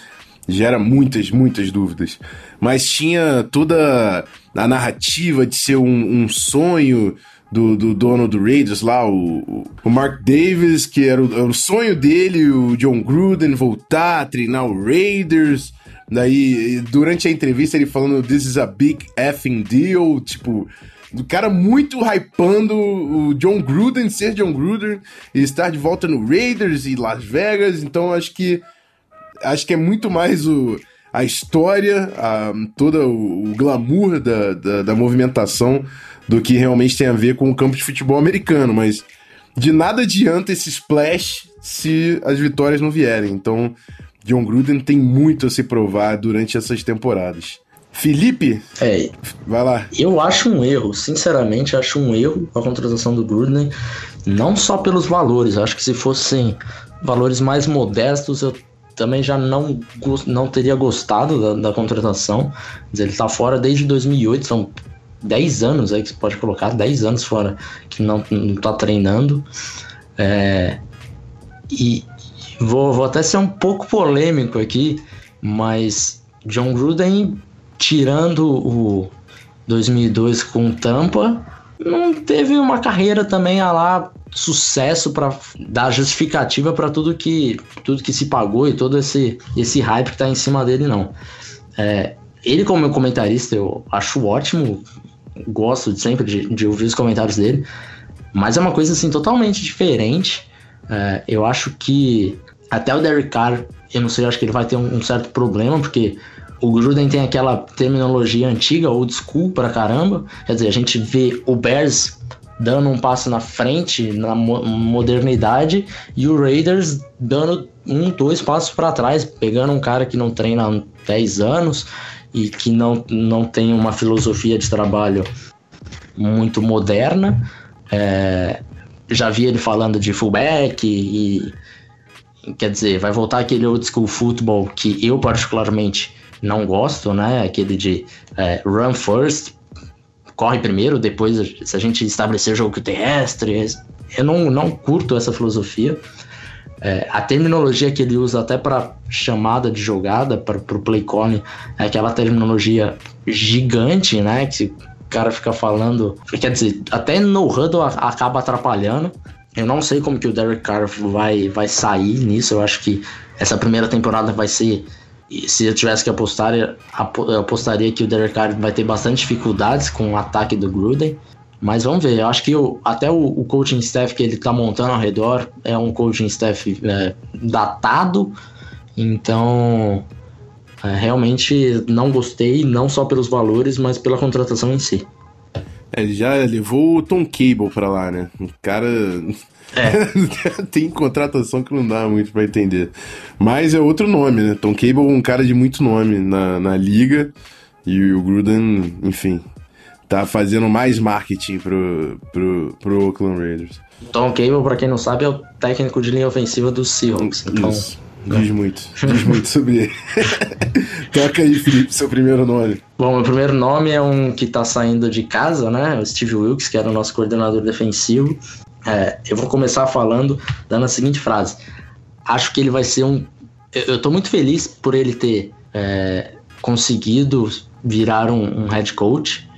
gera muitas, muitas dúvidas. Mas tinha toda a narrativa de ser um, um sonho do, do dono do Raiders lá, o, o Mark Davis, que era o, era o sonho dele, o John Gruden voltar a treinar o Raiders. Daí, durante a entrevista, ele falando This is a big effing deal, tipo, do cara muito hypando o John Gruden, ser John Gruden, e estar de volta no Raiders e Las Vegas, então acho que acho que é muito mais o, a história, a, todo o, o glamour da, da, da movimentação do que realmente tem a ver com o campo de futebol americano, mas de nada adianta esse splash se as vitórias não vierem. Então, John Gruden tem muito a se provar durante essas temporadas. Felipe? É. Vai lá. Eu acho um erro, sinceramente, acho um erro a contratação do Gruden, não só pelos valores, acho que se fossem valores mais modestos, eu também já não, não teria gostado da, da contratação. Ele está fora desde 2008, são 10 anos aí que você pode colocar, 10 anos fora que não, não tá treinando. É, e, Vou, vou até ser um pouco polêmico aqui, mas John Gruden, tirando o 2002 com Tampa, não teve uma carreira também a lá sucesso para dar justificativa para tudo que tudo que se pagou e todo esse esse hype que tá em cima dele não. É, ele como comentarista eu acho ótimo, gosto sempre de, de ouvir os comentários dele, mas é uma coisa assim totalmente diferente. É, eu acho que até o Derek Carr, eu não sei, acho que ele vai ter um, um certo problema, porque o Gruden tem aquela terminologia antiga, old school pra caramba. Quer dizer, a gente vê o Bears dando um passo na frente na modernidade e o Raiders dando um, dois passos para trás, pegando um cara que não treina há 10 anos e que não, não tem uma filosofia de trabalho muito moderna. É, já vi ele falando de fullback e Quer dizer, vai voltar aquele old school football que eu particularmente não gosto, né? Aquele de é, run first, corre primeiro, depois se a gente estabelecer jogo terrestre. Eu não, não curto essa filosofia. É, a terminologia que ele usa até para chamada de jogada, para o play calling, é aquela terminologia gigante, né? Que o cara fica falando. Quer dizer, até no huddle acaba atrapalhando. Eu não sei como que o Derek Carr vai, vai sair nisso. Eu acho que essa primeira temporada vai ser. Se eu tivesse que apostar, eu apostaria que o Derek Carr vai ter bastante dificuldades com o ataque do Gruden. Mas vamos ver. Eu acho que o, até o, o, coaching staff que ele está montando ao redor é um coaching staff é, datado. Então, é, realmente não gostei, não só pelos valores, mas pela contratação em si. É, ele já levou o Tom Cable pra lá, né? O cara. É. <laughs> tem contratação que não dá muito para entender. Mas é outro nome, né? Tom Cable é um cara de muito nome na, na liga. E o Gruden, enfim, tá fazendo mais marketing pro, pro, pro Oakland Raiders. Tom Cable, pra quem não sabe, é o técnico de linha ofensiva do Seahawks. Então, Isso. Diz muito, diz muito sobre ele. <laughs> Toca aí, Felipe, seu primeiro nome. Bom, meu primeiro nome é um que tá saindo de casa, né? O Steve Wilkes, que era o nosso coordenador defensivo. É, eu vou começar falando, dando a seguinte frase. Acho que ele vai ser um. Eu, eu tô muito feliz por ele ter é, conseguido virar um, um head coach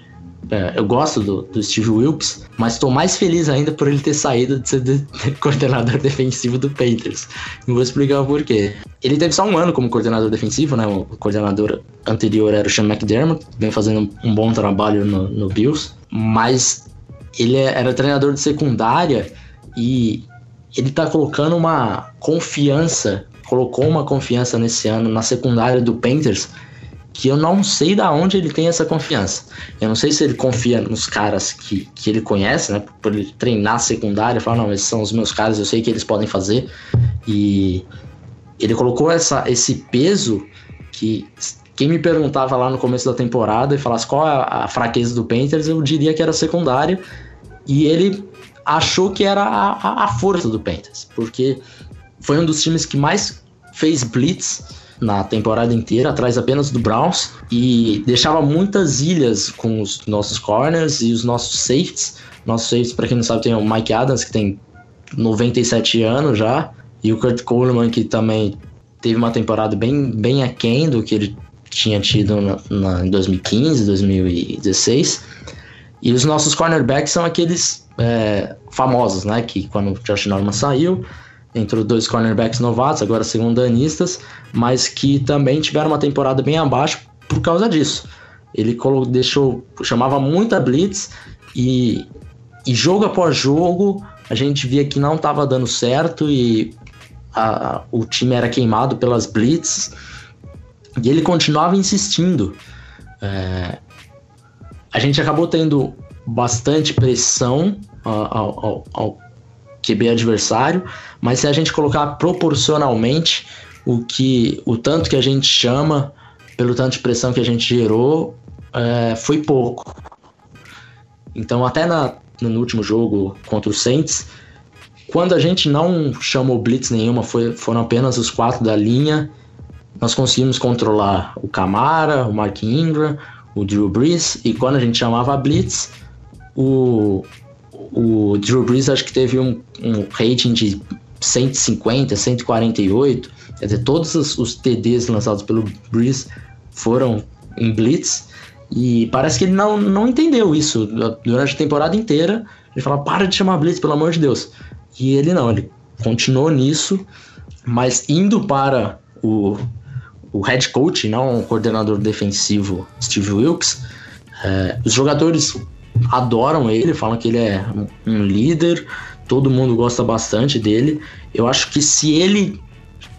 é, eu gosto do, do Steve Wilkes, mas estou mais feliz ainda por ele ter saído de ser de, de <laughs> coordenador defensivo do Panthers. E vou explicar o porquê. Ele teve só um ano como coordenador defensivo, né? O coordenador anterior era o Sean McDermott, vem fazendo um bom trabalho no, no Bills, mas ele é, era treinador de secundária e ele tá colocando uma confiança, colocou uma confiança nesse ano na secundária do Panthers que eu não sei da onde ele tem essa confiança. Eu não sei se ele confia nos caras que, que ele conhece, né? Por ele treinar secundária, falar, não, esses são os meus caras, eu sei que eles podem fazer. E ele colocou essa, esse peso que quem me perguntava lá no começo da temporada e falasse qual é a, fraqueza do Panthers, eu diria que era secundária. E ele achou que era a, a força do Panthers, porque foi um dos times que mais fez blitz na temporada inteira, atrás apenas do Browns, e deixava muitas ilhas com os nossos corners e os nossos safeties. Nossos safeties, para quem não sabe, tem o Mike Adams, que tem 97 anos já, e o Kurt Coleman, que também teve uma temporada bem, bem aquém do que ele tinha tido na, na, em 2015, 2016. E os nossos cornerbacks são aqueles é, famosos, né? Que quando o Josh Norman saiu, entrou dois cornerbacks novatos, agora segundanistas, mas que também tiveram uma temporada bem abaixo por causa disso. Ele deixou, chamava muita blitz e, e jogo após jogo a gente via que não estava dando certo e a, o time era queimado pelas blitz e ele continuava insistindo. É, a gente acabou tendo bastante pressão ao, ao, ao QB adversário, mas se a gente colocar proporcionalmente o que o tanto que a gente chama pelo tanto de pressão que a gente gerou é, foi pouco. Então até na, no último jogo contra o Saints, quando a gente não chamou blitz nenhuma, foi, foram apenas os quatro da linha, nós conseguimos controlar o Camara, o Mark Ingram, o Drew Brees, e quando a gente chamava blitz, o, o Drew Brees acho que teve um, um rating de 150, 148. Quer dizer, todos os, os TDs lançados pelo Brees foram em blitz. E parece que ele não, não entendeu isso durante a temporada inteira. Ele fala, para de chamar blitz, pelo amor de Deus. E ele não, ele continuou nisso, mas indo para o, o head coach, não o coordenador defensivo Steve Wilkes, é, os jogadores adoram ele, falam que ele é um líder, todo mundo gosta bastante dele. Eu acho que se ele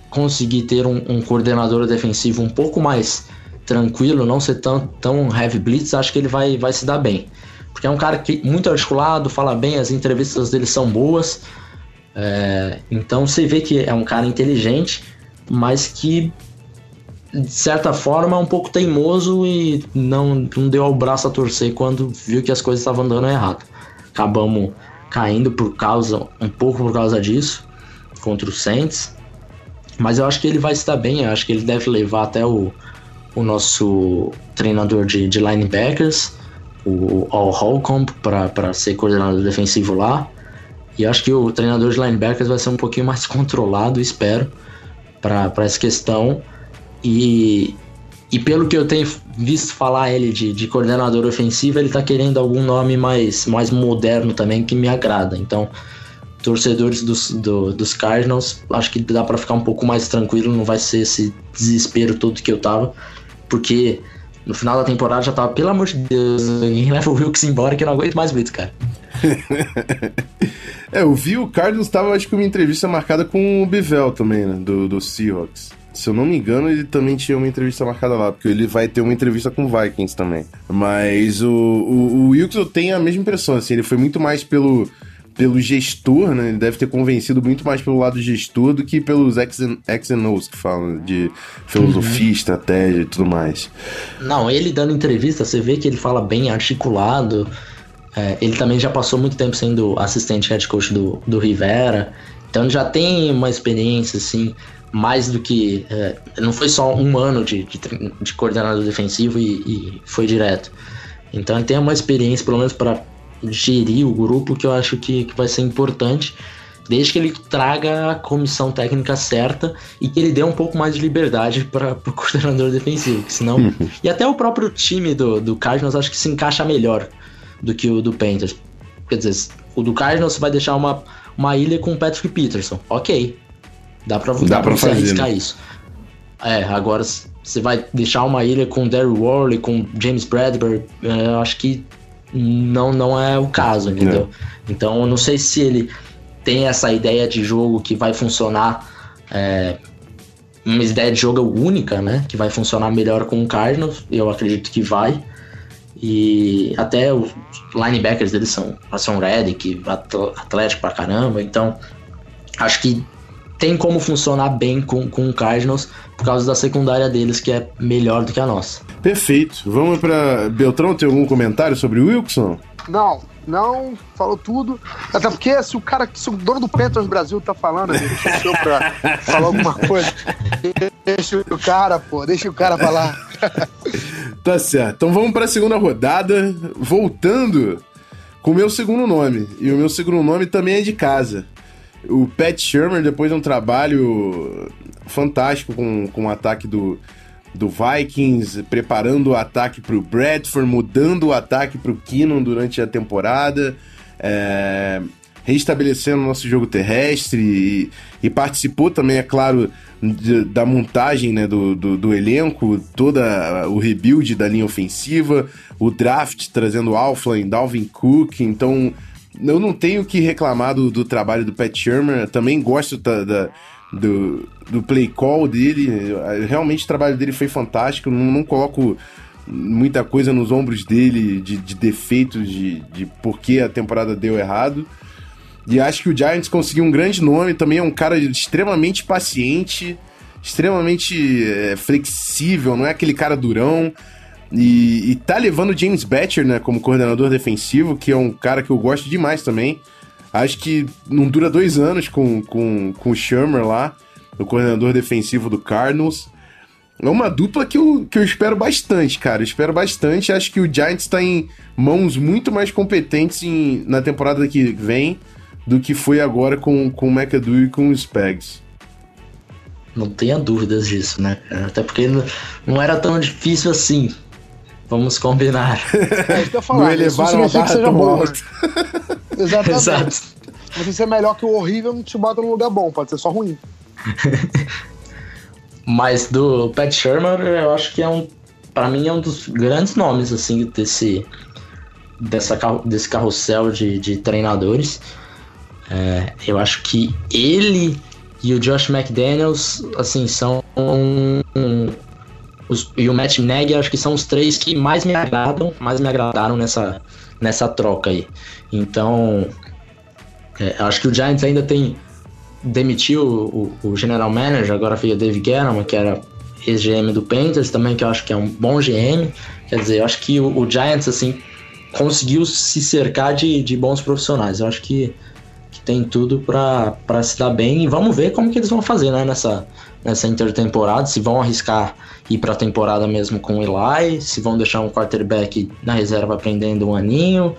conseguir ter um, um coordenador defensivo um pouco mais tranquilo, não ser tão, tão heavy blitz, acho que ele vai, vai se dar bem. Porque é um cara que muito articulado, fala bem, as entrevistas dele são boas. É, então você vê que é um cara inteligente, mas que de certa forma, um pouco teimoso e não, não deu ao braço a torcer quando viu que as coisas estavam dando errado. Acabamos caindo por causa, um pouco por causa disso, contra o Saints. Mas eu acho que ele vai estar bem, eu acho que ele deve levar até o, o nosso treinador de, de linebackers, o Al Holcomb, para ser coordenador defensivo lá. E acho que o treinador de linebackers vai ser um pouquinho mais <laughs> controlado, espero, para essa questão. E, e pelo que eu tenho visto falar ele de, de coordenador ofensivo, ele tá querendo algum nome mais, mais moderno também que me agrada. Então, torcedores dos, do, dos Cardinals, acho que dá para ficar um pouco mais tranquilo, não vai ser esse desespero todo que eu tava, porque no final da temporada já tava, pelo amor de Deus, ninguém leva o Wilkes embora que eu não aguento mais Blitz, cara. <laughs> é, eu vi o Cardinals tava, acho que uma entrevista marcada com o Bivel também, né, do, do Seahawks. Se eu não me engano, ele também tinha uma entrevista marcada lá, porque ele vai ter uma entrevista com o Vikings também. Mas o, o, o Wilkes eu tenho a mesma impressão, assim, ele foi muito mais pelo, pelo gestor, né? Ele deve ter convencido muito mais pelo lado gestor do que pelos X and, O's que falam de filosofia, uhum. estratégia e tudo mais. Não, ele dando entrevista, você vê que ele fala bem articulado. É, ele também já passou muito tempo sendo assistente head coach do, do Rivera. Então já tem uma experiência, assim mais do que. É, não foi só um ano de, de, de coordenador defensivo e, e, foi direto. Então ele tem uma experiência, pelo menos para gerir o grupo, que eu acho que, que vai ser importante, desde que ele traga a comissão técnica certa e que ele dê um pouco mais de liberdade para o <laughs> coordenador defensivo, que senão. Uhum. e até o próprio time do, do Cardinals acho que se encaixa melhor do que o do Panthers. Quer dizer, o do Cardinals vai deixar uma, uma ilha com o Patrick Peterson. Ok, Dá pra, dá, dá pra, você arriscar né? isso. É, agora você vai deixar uma ilha com Daryl Worley, com James Bradbury, é, eu acho que não, não é o caso, entendeu? É. Então eu não sei se ele tem essa ideia de jogo que vai funcionar é, uma ideia de jogo única, né? Que vai funcionar melhor com o Cardinals. Eu acredito que vai. E até os linebackers deles são, são Reddick, atlético pra caramba. Então, acho que tem como funcionar bem com, com o Cardinals por causa da secundária deles, que é melhor do que a nossa. Perfeito. Vamos para Beltrão, tem algum comentário sobre o Wilson? Não, não, falou tudo. Até porque se o cara, se o dono do Panthers Brasil tá falando, ele deixou pra <laughs> falar alguma coisa. Deixa o cara, pô, deixa o cara falar. <laughs> tá certo. Então vamos pra segunda rodada, voltando com o meu segundo nome. E o meu segundo nome também é de casa. O Pat Shermer, depois de um trabalho fantástico com, com o ataque do, do Vikings, preparando o ataque para o Bradford, mudando o ataque para o Keenum durante a temporada, é, restabelecendo o nosso jogo terrestre e, e participou também, é claro, de, da montagem né, do, do, do, elenco, todo o rebuild da linha ofensiva, o draft trazendo Alflin, Dalvin Cook, então eu não tenho que reclamar do, do trabalho do Pat Shermer, também gosto da, da do, do play call dele. Realmente o trabalho dele foi fantástico. Não, não coloco muita coisa nos ombros dele de, de defeitos de, de por que a temporada deu errado. E acho que o Giants conseguiu um grande nome. Também é um cara extremamente paciente, extremamente é, flexível, não é aquele cara durão. E, e tá levando James Batcher né, como coordenador defensivo, que é um cara que eu gosto demais também. Acho que não dura dois anos com, com, com o Shermer lá, o coordenador defensivo do Cardinals. É uma dupla que eu, que eu espero bastante, cara. Eu espero bastante. Acho que o Giants está em mãos muito mais competentes em, na temporada que vem do que foi agora com, com o McAdoo e com os Spags. Não tenha dúvidas disso, né? Até porque não era tão difícil assim. Vamos combinar. <laughs> É isso que eu falar. Não elevaram a barra que seja bom. Alto. <laughs> Exatamente. Exato. Você ser melhor que o horrível não te bota num lugar bom, pode ser só ruim. <laughs> Mas do Pat Shermer, eu acho que é um. Pra mim, é um dos grandes nomes, assim, desse. Dessa, desse carrossel de, de treinadores. É, eu acho que ele e o Josh McDaniels, assim, são um, um, os, e o Matt Nagy, acho que são os três que mais me agradam, mais me agradaram nessa, nessa troca aí. Então, é, acho que o Giants ainda tem demitiu o, o, general manager, agora foi o Dave Gettleman, que era ex-GM do Panthers também, que eu acho que é um bom GM. Quer dizer, eu acho que o, o Giants, assim, conseguiu se cercar de, de bons profissionais. Eu acho que, que tem tudo para se dar bem e vamos ver como que eles vão fazer, né, nessa, nessa intertemporada, se vão arriscar ir para a temporada mesmo com o Eli, se vão deixar um quarterback na reserva aprendendo um aninho.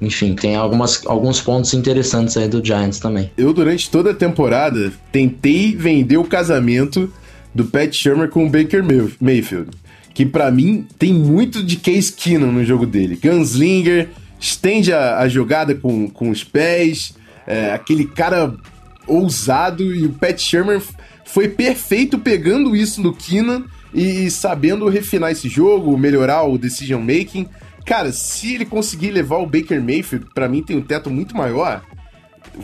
Enfim, tem algumas, alguns pontos interessantes aí do Giants também. Eu, durante toda a temporada, tentei vender o casamento do Pat Shermer com o Baker Mayfield. Que para mim tem muito de Case Keenum no jogo dele. Gunslinger, estende a, a jogada com, com os pés, é, aquele cara ousado e o Pat Shermer foi perfeito pegando isso no Keenan e sabendo refinar esse jogo, melhorar o decision making. Cara, se ele conseguir levar o Baker Mayfield, para mim tem um teto muito maior,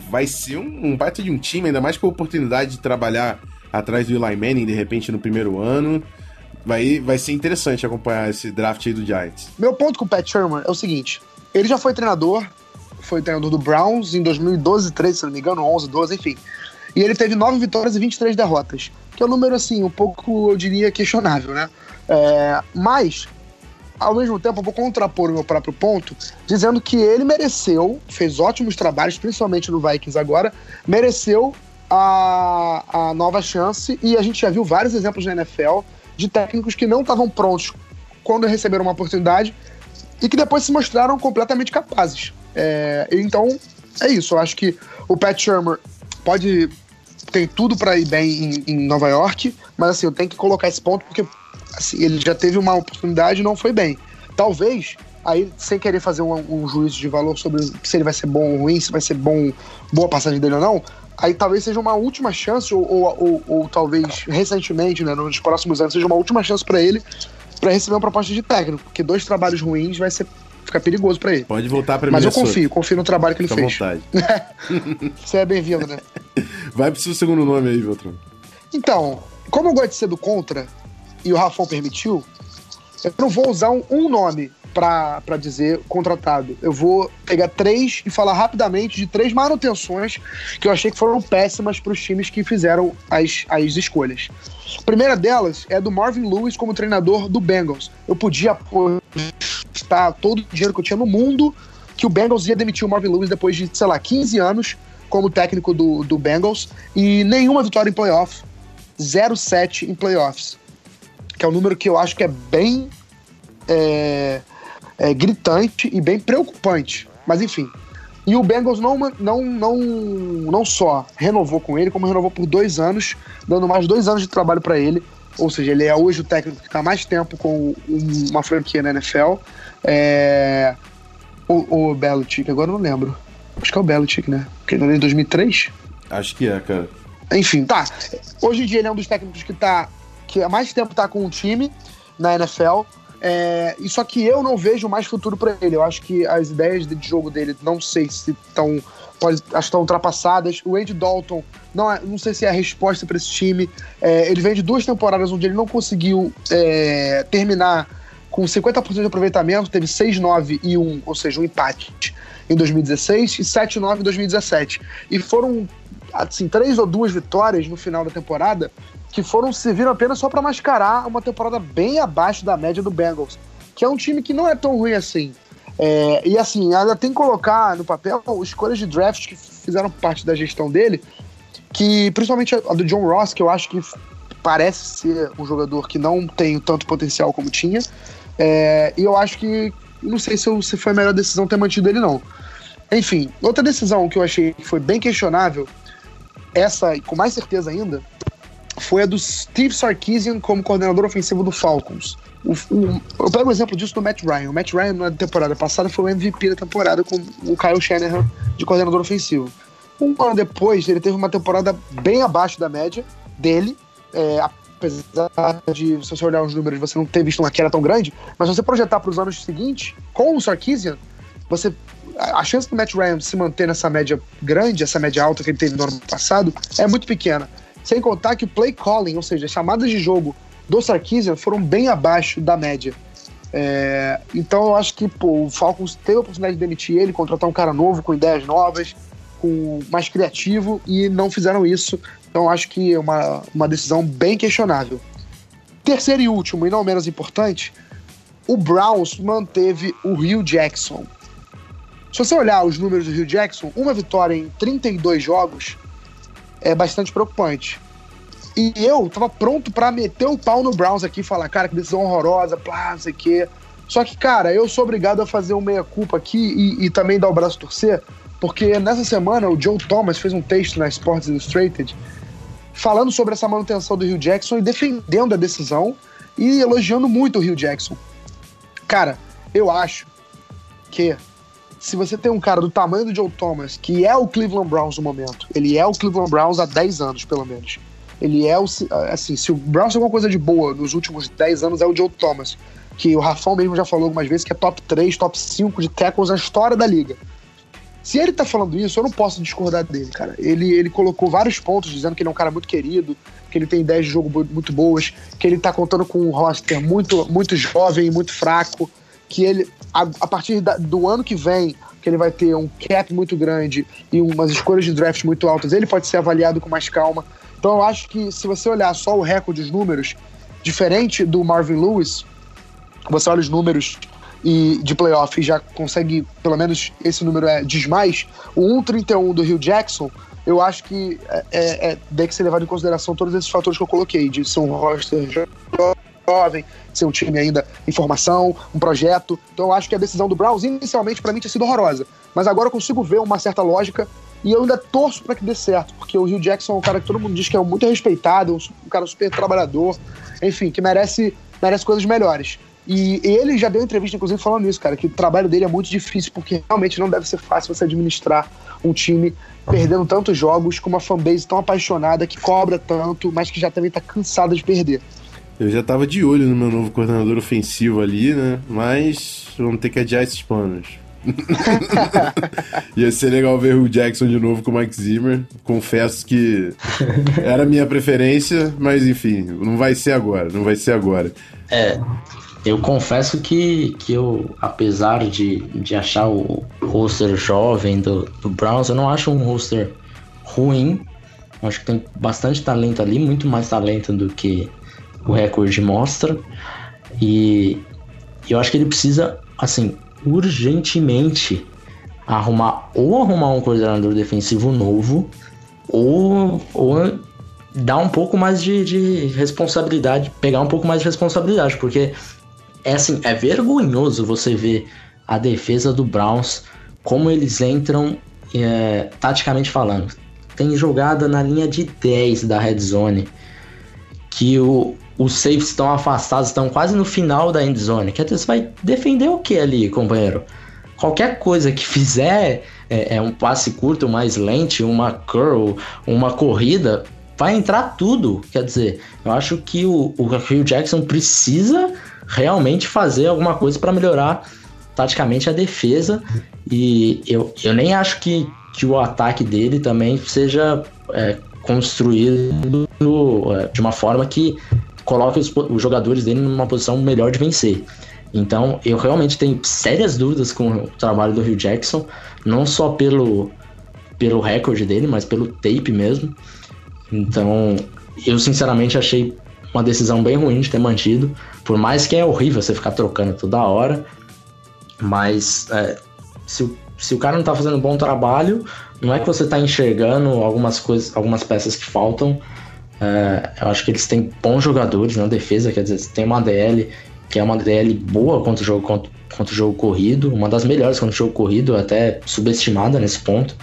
vai ser um, um baita de um time, ainda mais com a oportunidade de trabalhar atrás do Eli Manning de repente no primeiro ano. Vai, vai ser interessante acompanhar esse draft aí do Giants. Meu ponto com o Pat Sherman é o seguinte: ele já foi treinador, foi treinador do Browns em 2012, 13, se não me engano, 11, 12, enfim. E ele teve 9 vitórias e 23 derrotas. Que é um número, assim, um pouco, eu diria, questionável, né? É, mas, ao mesmo tempo, eu vou contrapor o meu próprio ponto, dizendo que ele mereceu, fez ótimos trabalhos, principalmente no Vikings agora, mereceu a, a nova chance. E a gente já viu vários exemplos na NFL de técnicos que não estavam prontos quando receberam uma oportunidade e que depois se mostraram completamente capazes. É, então, é isso. Eu acho que o Pat Shermer pode tem tudo para ir bem em, em, Nova York, mas assim, eu tenho que colocar esse ponto porque assim, ele já teve uma oportunidade e não foi bem. Talvez, aí, sem querer fazer um, um juízo de valor sobre se ele vai ser bom ou ruim, se vai ser bom, boa passagem dele ou não, aí talvez seja uma última chance, ou, ou, ou, ou talvez recentemente, né, nos próximos anos, seja uma última chance para ele para receber uma proposta de técnico, porque dois trabalhos ruins vai ser fica perigoso para ele. Pode voltar para Mas eu confio, confio no trabalho que ele Fica fez. vontade. <laughs> Você é bem-vindo, né? <laughs> Vai pro seu segundo nome aí, Veltron. Então, como eu gosto de ser do contra, e o Rafão permitiu, eu não vou usar um, um nome para dizer contratado. Eu vou pegar três e falar rapidamente de três manutenções que eu achei que foram péssimas para os times que fizeram as, as escolhas. A primeira delas é do Marvin Lewis como treinador do Bengals. Eu podia apostar todo o dinheiro que eu tinha no mundo que o Bengals ia demitir o Marvin Lewis depois de, sei lá, 15 anos como técnico do, do Bengals e nenhuma vitória em playoff. 0-7 em playoffs. Que é um número que eu acho que é bem é, é, gritante e bem preocupante. Mas enfim. E o Bengals não, não, não, não só renovou com ele, como renovou por dois anos, dando mais dois anos de trabalho para ele. Ou seja, ele é hoje o técnico que está mais tempo com uma franquia na NFL. É... O, o Belichick, agora eu não lembro. Acho que é o Belichick, né? Porque ele é em 2003? Acho que é, cara. Enfim, tá. Hoje em dia ele é um dos técnicos que tá. que há mais tempo tá com um time na NFL. É, e só que eu não vejo mais futuro para ele. Eu acho que as ideias de jogo dele, não sei se estão. Pode, acho que estão ultrapassadas. O Andy Dalton, não, é, não sei se é a resposta para esse time. É, ele vem de duas temporadas onde ele não conseguiu é, terminar com 50% de aproveitamento, teve 6-9 e 1, ou seja, um empate em 2016 e 7-9 em 2017. E foram assim, três ou duas vitórias no final da temporada que foram serviram apenas só para mascarar uma temporada bem abaixo da média do Bengals, que é um time que não é tão ruim assim. É, e assim, ainda tem que colocar no papel escolhas de draft que fizeram parte da gestão dele, que principalmente a do John Ross, que eu acho que parece ser um jogador que não tem tanto potencial como tinha. É, e eu acho que. Não sei se, eu, se foi a melhor decisão ter mantido ele, não. Enfim, outra decisão que eu achei que foi bem questionável, essa com mais certeza ainda, foi a do Steve Sarkisian como coordenador ofensivo do Falcons. O, o, eu pego o exemplo disso do Matt Ryan. O Matt Ryan, na temporada passada, foi o MVP da temporada com o Kyle Shanahan de coordenador ofensivo. Um ano depois, ele teve uma temporada bem abaixo da média dele, é, apesar de, se você olhar os números, você não ter visto uma queda tão grande, mas se você projetar para os anos seguintes, com o Sarkisian, você a chance do Matt Ryan se manter nessa média grande, essa média alta que ele teve no ano passado, é muito pequena. Sem contar que o play calling, ou seja, as chamadas de jogo do Sarkisian foram bem abaixo da média. É, então eu acho que pô, o Falcons teve a oportunidade de demitir ele, contratar um cara novo, com ideias novas, com mais criativo, e não fizeram isso. Então acho que é uma, uma decisão bem questionável. Terceiro e último, e não menos importante, o Browns manteve o Rio Jackson. Se você olhar os números do Rio Jackson, uma vitória em 32 jogos é bastante preocupante. E eu tava pronto para meter o pau no Browns aqui falar, cara, que decisão horrorosa, plá, não sei o quê. Só que, cara, eu sou obrigado a fazer um meia-culpa aqui e, e, também dar o braço torcer, porque nessa semana o Joe Thomas fez um texto na Sports Illustrated falando sobre essa manutenção do Rio Jackson e defendendo a decisão e elogiando muito o Rio Jackson. Cara, eu acho que se você tem um cara do tamanho do Joe Thomas, que é o Cleveland Browns no momento, ele é o Cleveland Browns há 10 anos, pelo menos. Ele é o. Assim, se o Browns tem alguma coisa de boa nos últimos 10 anos, é o Joe Thomas. Que o Rafão mesmo já falou algumas vezes que é top 3, top 5 de tackles na história da liga. Se ele tá falando isso, eu não posso discordar dele, cara. Ele, ele colocou vários pontos dizendo que ele é um cara muito querido, que ele tem ideias de jogo muito boas, que ele tá contando com um roster muito, muito jovem, muito fraco, que ele, a, a partir da, do ano que vem, que ele vai ter um cap muito grande e umas escolhas de draft muito altas, ele pode ser avaliado com mais calma. Então eu acho que se você olhar só o recorde, os números, diferente do Marvin Lewis, você olha os números e de playoff já consegue, pelo menos esse número é diz mais, o 1,31 do Rio Jackson, eu acho que é, é, é, ser levado em consideração todos esses fatores que eu coloquei, de ser um roster jovem, ser um time ainda em formação, um projeto. Então eu acho que a decisão do Browns inicialmente para mim tinha sido horrorosa, mas agora eu consigo ver uma certa lógica e eu ainda torço para que dê certo, porque o Rio Jackson é um cara que todo mundo diz que é muito respeitado, um cara super trabalhador, enfim, que merece, merece coisas melhores. E ele já deu entrevista, inclusive, falando isso, cara, que o trabalho dele é muito difícil, porque realmente não deve ser fácil você administrar um time perdendo tantos jogos, com uma fanbase tão apaixonada, que cobra tanto, mas que já também tá cansada de perder. Eu já tava de olho no meu novo coordenador ofensivo ali, né? Mas vamos ter que adiar esses planos. <laughs> Ia ser legal ver o Jackson de novo com o Mike Zimmer. Confesso que era a minha preferência, mas enfim, não vai ser agora, não vai ser agora. É, eu confesso que, que eu, apesar de, de achar o roster jovem do, do Browns, eu não acho um roster ruim. acho que tem bastante talento ali, muito mais talento do que o recorde mostra. E eu acho que ele precisa, assim, urgentemente arrumar ou arrumar um coordenador defensivo novo ou, ou dar um pouco mais de, de responsabilidade, pegar um pouco mais de responsabilidade, porque é assim, é vergonhoso você ver a defesa do Browns, como eles entram é, taticamente falando. Tem jogada na linha de 10 da red zone que o, os safes estão afastados, estão quase no final da end zone. Quer dizer, você vai defender o que ali, companheiro? Qualquer coisa que <laughs> fizer é, é um passe curto, mais lente, uma curl, uma corrida, vai entrar tudo. Quer dizer, eu acho que o, o Hugh Jackson precisa realmente fazer alguma coisa para melhorar taticamente a defesa. E eu, eu nem acho que, que o ataque dele também seja é, construído é, de uma forma que coloque os, os jogadores dele numa posição melhor de vencer. Então, eu realmente tenho sérias dúvidas com o trabalho do Rio Jackson, não só pelo, pelo recorde dele, mas pelo tape mesmo. Então, eu sinceramente achei uma decisão bem ruim de ter mantido, por mais que é horrível você ficar trocando toda hora, mas é, se, o, se o cara não tá fazendo um bom trabalho, não é que você tá enxergando algumas coisas, algumas peças que faltam, é, eu acho que eles têm bons jogadores na defesa, quer dizer, tem uma DL que é uma DL boa contra o jogo, contra, contra o jogo corrido, uma das melhores contra o jogo corrido, até subestimada nesse ponto.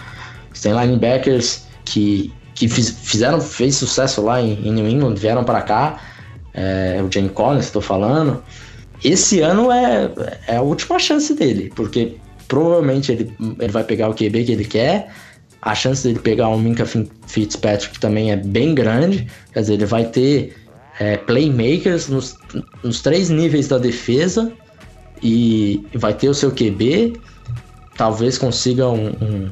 Você tem linebackers que, que fiz, fizeram fez sucesso lá em, em New England, vieram para cá, é, o Jane Collins, estou falando. Esse ano é, é a última chance dele, porque provavelmente ele, ele vai pegar o QB que ele quer, a chance dele pegar um Minka Fitzpatrick também é bem grande. Quer dizer, ele vai ter é, playmakers nos, nos três níveis da defesa e vai ter o seu QB. Talvez consiga um, um,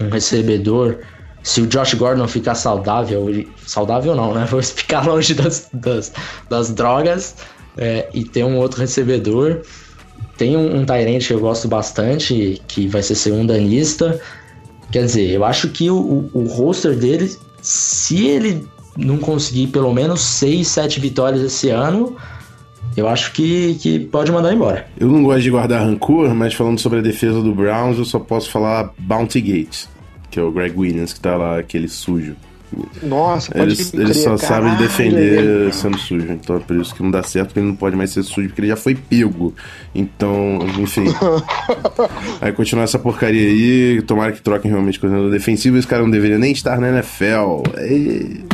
um recebedor. Se o Josh Gordon ficar saudável, saudável não, né? <laughs> Vou ficar longe das, das, das drogas é, e ter um outro recebedor. Tem um, um Tyrant que eu gosto bastante, que vai ser segundanista. Quer dizer, eu acho que o, o, o roster dele, se ele não conseguir pelo menos 6, 7 vitórias esse ano, eu acho que, que pode mandar embora. Eu não gosto de guardar rancor, mas falando sobre a defesa do Browns, eu só posso falar Bounty Gates, que é o Greg Williams que tá lá, aquele sujo. Nossa, pode Eles, eles só sabem defender sendo sujo. Então é por isso que não dá certo, porque ele não pode mais ser sujo, porque ele já foi pego. Então, enfim. <laughs> aí continuar essa porcaria aí, tomara que troquem realmente coordenador defensivo. Esse cara não deveria nem estar na NFL. E...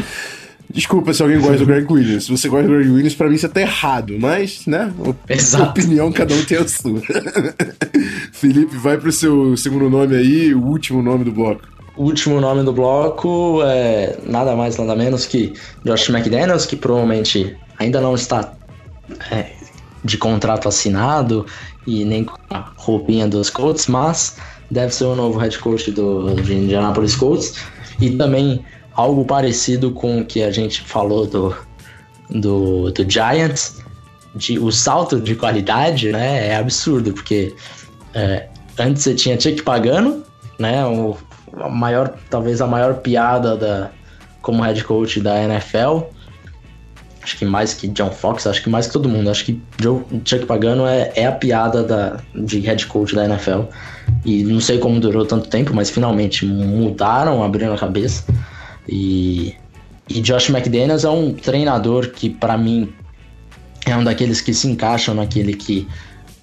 Desculpa se alguém gosta do Greg Williams. Se você gosta do Greg Williams, pra mim você tá errado. Mas, né? Exato. Opinião, cada um tem a sua. <laughs> Felipe, vai pro seu segundo nome aí, o último nome do bloco. Último nome do bloco é nada mais, nada menos que Josh McDaniels, que provavelmente ainda não está é, de contrato assinado e nem com a roupinha dos Colts, mas deve ser o novo head coach do, Indianapolis Colts. E também algo parecido com o que a gente falou do, do, do Giants, de, o salto de qualidade né, é absurdo, porque é, antes você tinha Chuck Pagano, né, o a maior, talvez a maior piada da, como head coach da NFL. Acho que mais que John Fox, acho que mais que todo mundo. Acho que Joe, Chuck Pagano é, é a piada da, de head coach da NFL. E não sei como durou tanto tempo, mas finalmente mudaram, abriram a cabeça. E, e Josh McDaniels é um treinador que, para mim, é um daqueles que se encaixam naquele que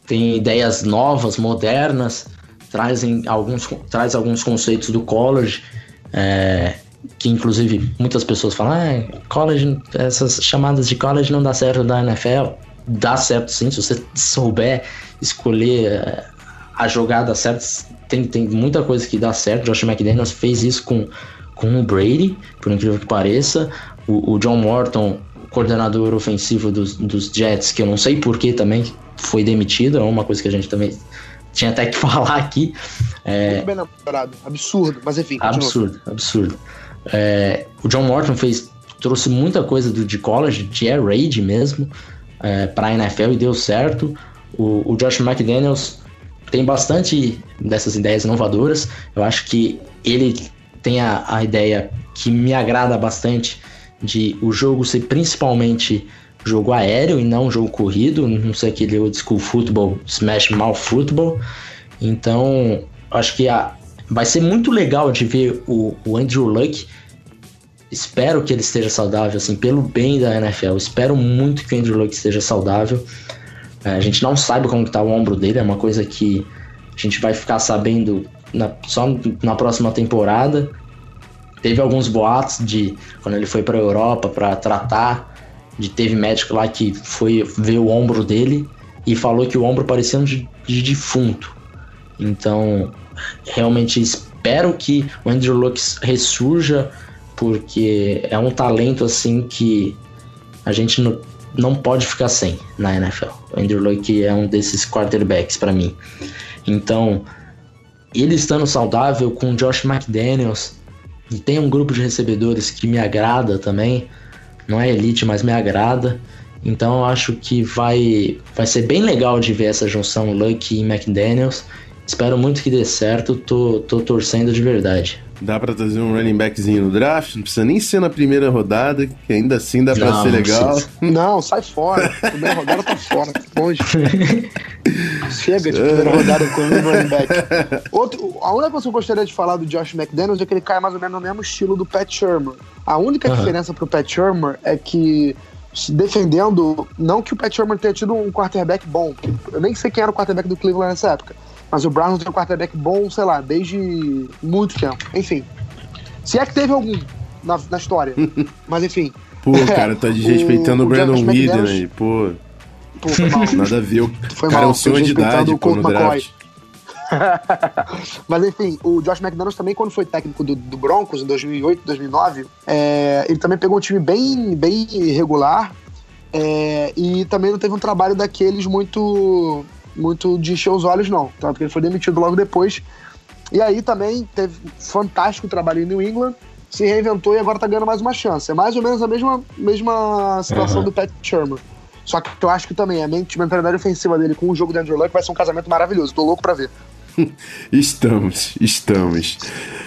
tem ideias novas, modernas, trazem alguns, traz alguns conceitos do college, é, que inclusive muitas pessoas falam, ah, college, essas chamadas de college não dá certo da NFL. Dá certo sim, se você souber escolher é, a jogada certa, tem, tem muita coisa que dá certo. Josh McDaniels fez isso com, com o Brady, por incrível que pareça. O, o John Morton, coordenador ofensivo dos, dos Jets, que eu não sei porquê também foi demitido, é uma coisa que a gente também tinha até que <laughs> falar aqui. É... Muito bem lembrado. Absurdo, mas enfim. Continua. Absurdo, absurdo. É, o John Morton fez, trouxe muita coisa do, de college, de air raid mesmo, é, para a NFL e deu certo. O, o Josh McDaniels tem bastante dessas ideias inovadoras. Eu acho que ele tem a, a ideia que me agrada bastante de o jogo ser principalmente jogo aéreo e não jogo corrido, não sei aquele old school football, smash mouth football. Então, acho que a, vai ser muito legal de ver o, o Andrew Luck. Espero que ele esteja saudável, assim, pelo bem da NFL. Espero muito que o Andrew Luck esteja saudável. É, a gente não sabe como está o ombro dele, é uma coisa que a gente vai ficar sabendo na, só na próxima temporada. Teve alguns boatos de quando ele foi para a Europa para tratar, de teve médico lá que foi ver o ombro dele e falou que o ombro parecia um de, de defunto. Então, realmente espero que o Andrew Luck ressurja, porque é um talento assim que a gente não, não pode ficar sem na NFL. O Andrew Luck é um desses quarterbacks para mim. Então, ele estando saudável com o Josh McDaniels, e tem um grupo de recebedores que me agrada também, não é elite, mas me agrada. Então eu acho que vai, vai ser bem legal de ver essa junção Luck e McDaniels. Espero muito que dê certo, tô, tô torcendo de verdade. Dá pra trazer um running backzinho no draft? Não precisa nem ser na primeira rodada, que ainda assim dá pra não, ser legal. Não, sai fora. Primeira rodada tá fora. Longe. <laughs> Chega de primeira rodada com um running back. Outro, a única coisa que eu gostaria de falar do Josh McDaniels é que ele cai mais ou menos no mesmo estilo do Pat Shermer. A única uhum. diferença pro Pat Shermer é que defendendo, não que o Pat Shermer tenha tido um quarterback bom, eu nem sei quem era o quarterback do Cleveland nessa época, mas o Browns tem um quarterback bom, sei lá, desde muito tempo. Enfim. Se é que teve algum na, na história. <laughs> Mas enfim. Pô, cara, tá <laughs> desrespeitando o, o Brandon Whedon aí, pô. Pô, foi mal. <laughs> Nada a ver. O foi cara mal, é um senhor de idade, pô, no draft. Mas enfim, o Josh McDaniels também, quando foi técnico do, do Broncos em 2008, 2009, é, ele também pegou um time bem, bem irregular é, e também não teve um trabalho daqueles muito muito de encher os olhos, não. Tanto que ele foi demitido logo depois. E aí também teve fantástico trabalho em New England, se reinventou e agora tá ganhando mais uma chance. É mais ou menos a mesma, mesma situação uhum. do Pat Sherman. Só que eu acho que também a mentalidade ofensiva dele com o jogo do Andrew Luck vai ser um casamento maravilhoso. Tô louco pra ver. <laughs> estamos, estamos.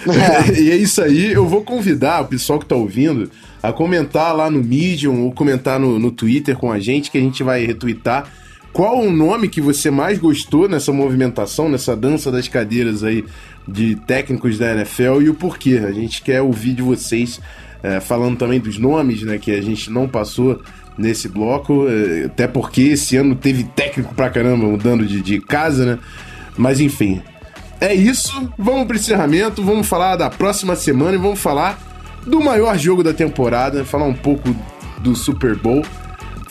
É. <laughs> e é isso aí. Eu vou convidar o pessoal que tá ouvindo a comentar lá no Medium ou comentar no, no Twitter com a gente, que a gente vai retweetar qual o nome que você mais gostou nessa movimentação, nessa dança das cadeiras aí de técnicos da NFL e o porquê? A gente quer ouvir de vocês é, falando também dos nomes, né, que a gente não passou nesse bloco, é, até porque esse ano teve técnico pra caramba mudando de, de casa, né? Mas enfim, é isso. Vamos pro encerramento, vamos falar da próxima semana e vamos falar do maior jogo da temporada, falar um pouco do Super Bowl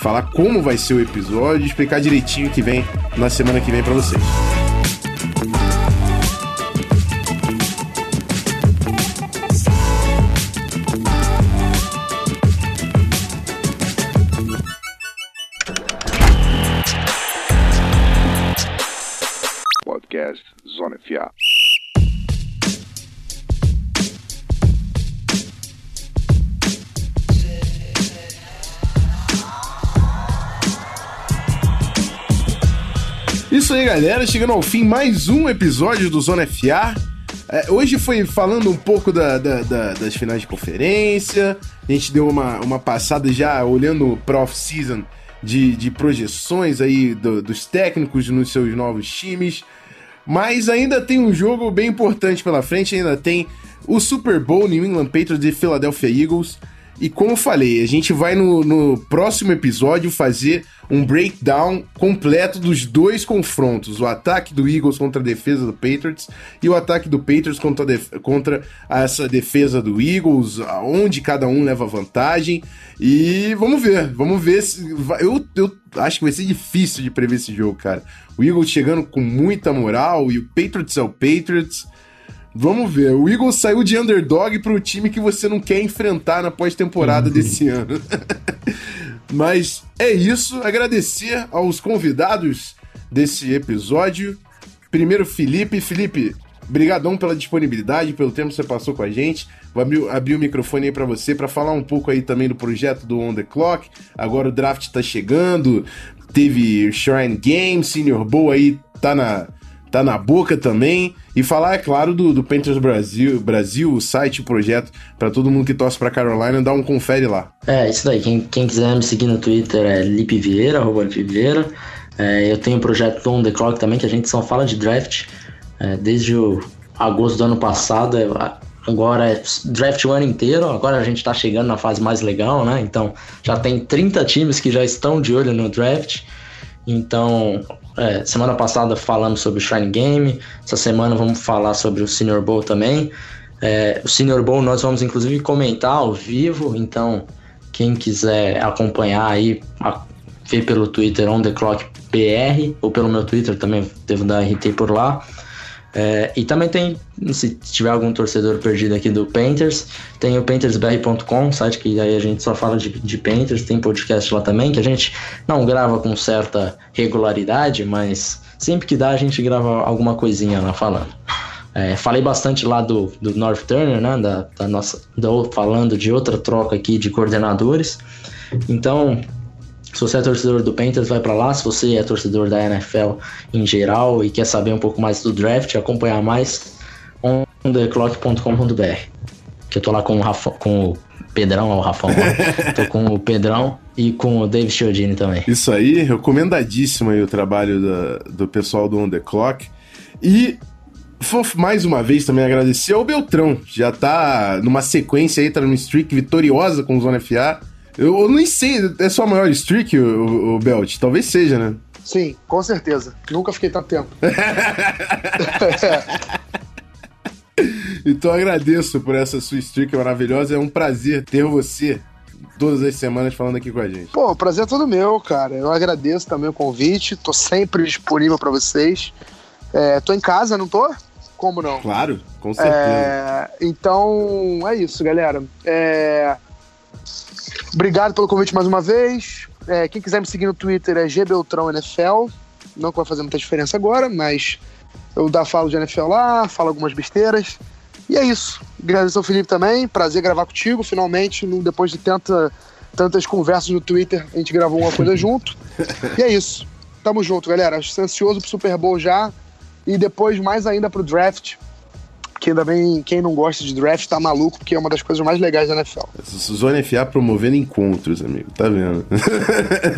falar como vai ser o episódio explicar direitinho o que vem na semana que vem para vocês. Galera. Chegando ao fim, mais um episódio do Zona FA. É, hoje foi falando um pouco da, da, da, das finais de conferência. A gente deu uma, uma passada já olhando para off-season de, de projeções aí do, dos técnicos nos seus novos times. Mas ainda tem um jogo bem importante pela frente. Ainda tem o Super Bowl New England Patriots e Philadelphia Eagles. E como falei, a gente vai no, no próximo episódio fazer um breakdown completo dos dois confrontos: o ataque do Eagles contra a defesa do Patriots e o ataque do Patriots contra, contra essa defesa do Eagles, onde cada um leva vantagem. E vamos ver, vamos ver se. Eu, eu acho que vai ser difícil de prever esse jogo, cara. O Eagles chegando com muita moral e o Patriots é o Patriots. Vamos ver. O Eagles saiu de underdog para o time que você não quer enfrentar na pós-temporada uhum. desse ano. <laughs> Mas é isso. Agradecer aos convidados desse episódio. Primeiro, Felipe. Felipe, brigadão pela disponibilidade, pelo tempo que você passou com a gente. Vou abrir, abrir o microfone aí para você para falar um pouco aí também do projeto do On The Clock. Agora o draft tá chegando, teve Shrine Game, Senior Bowl aí tá na, tá na boca também. E falar, é claro, do, do Panthers Brasil, Brasil, o site, o projeto, para todo mundo que torce pra Carolina, dá um confere lá. É, isso daí. Quem, quem quiser me seguir no Twitter é Lipe Vieira, arroba Lipe Vieira. É, eu tenho o projeto On The Clock também, que a gente só fala de draft. É, desde o agosto do ano passado, é, agora é draft o ano inteiro, agora a gente está chegando na fase mais legal, né? Então já tem 30 times que já estão de olho no draft. Então, é, semana passada falamos sobre o Shrine Game, essa semana vamos falar sobre o Senior Bowl também. É, o Senior Bowl nós vamos inclusive comentar ao vivo, então quem quiser acompanhar aí, a, ver pelo Twitter On The Clock BR, ou pelo meu Twitter também, devo dar RT por lá. É, e também tem, se tiver algum torcedor perdido aqui do Painters, tem o paintersbr.com, site que aí a gente só fala de, de Painters, tem podcast lá também, que a gente não grava com certa regularidade, mas sempre que dá a gente grava alguma coisinha lá falando. É, falei bastante lá do, do North Turner, né, da, da nossa, do, falando de outra troca aqui de coordenadores. Então, se você é torcedor do Panthers, vai para lá. Se você é torcedor da NFL em geral e quer saber um pouco mais do draft, acompanhar mais, ontheclock.com.br. Que eu tô lá com o, Rafa, com o Pedrão, ó, o Rafão. Ó. <laughs> tô com o Pedrão e com o David Chiodini também. Isso aí, recomendadíssimo aí o trabalho da, do pessoal do On The Clock. E mais uma vez também agradecer ao Beltrão. Já tá numa sequência aí, tá numa streak vitoriosa com o Zona FA eu, eu nem sei, é sua maior streak, o, o, Belt? Talvez seja, né? Sim, com certeza. Nunca fiquei tanto tempo. <laughs> então agradeço por essa sua streak maravilhosa. É um prazer ter você todas as semanas falando aqui com a gente. Pô, o prazer é todo meu, cara. Eu agradeço também o convite. Tô sempre disponível para vocês. É, tô em casa, não tô? Como não? Claro, com certeza. É, então, é isso, galera. É, Obrigado pelo convite mais uma vez. É, quem quiser me seguir no Twitter é gbeltrãoNFL. Não que vai fazer muita diferença agora, mas eu dá falo de NFL lá, falo algumas besteiras. E é isso. Agradeço ao Felipe também. Prazer gravar contigo. Finalmente, depois de tanta, tantas conversas no Twitter, a gente gravou uma coisa <laughs> junto. E é isso. Tamo junto, galera. Ansioso pro Super Bowl já. E depois, mais ainda pro draft que ainda bem quem não gosta de draft tá maluco, porque é uma das coisas mais legais da NFL. Zona FA promovendo encontros, amigo, tá vendo?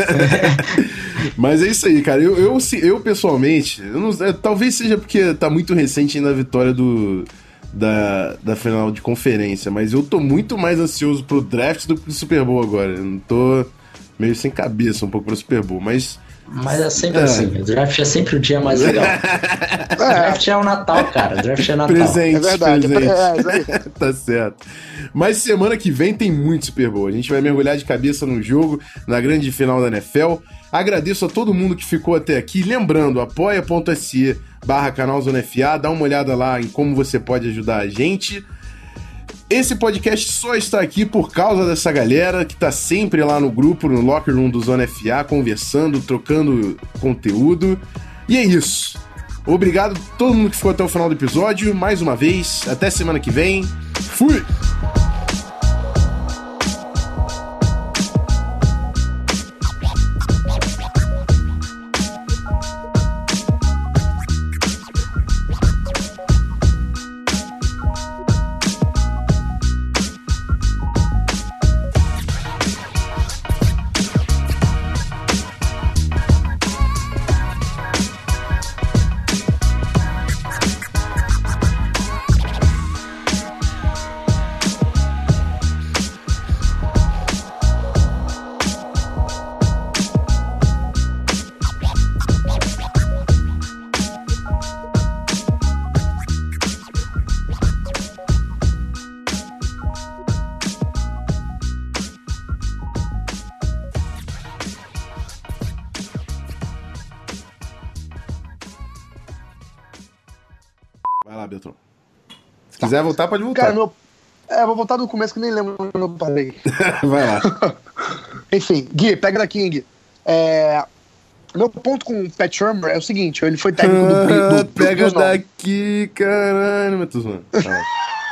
<laughs> Mas é isso aí, cara. Eu, eu, eu pessoalmente, eu não, é, talvez seja porque tá muito recente ainda a vitória do, da, da final de conferência, mas eu tô muito mais ansioso pro draft do que pro Super Bowl agora. Eu não tô meio sem cabeça um pouco pro Super Bowl, mas mas é sempre é. assim, o draft é sempre o dia mais <laughs> legal. o draft é o Natal, cara. O draft é Natal. Presente, é verdade. Presente. É, <laughs> tá certo. Mas semana que vem tem muito Super Bowl. A gente vai mergulhar de cabeça no jogo, na grande final da NFL. Agradeço a todo mundo que ficou até aqui. Lembrando, apoia.se barra canal Zona FA. Dá uma olhada lá em como você pode ajudar a gente. Esse podcast só está aqui por causa dessa galera que está sempre lá no grupo, no Locker Room do Zona FA, conversando, trocando conteúdo. E é isso. Obrigado a todo mundo que ficou até o final do episódio. Mais uma vez, até semana que vem. Fui! Quiser voltar, pode voltar. Cara, meu. É, vou voltar do começo que nem lembro quando eu parei. <laughs> Vai lá. <laughs> Enfim, Gui, pega daqui, Gui. É... Meu ponto com o Pat Shermer é o seguinte: ele foi técnico do, do, do Pega não. daqui, caralho, tô zoando. Tá.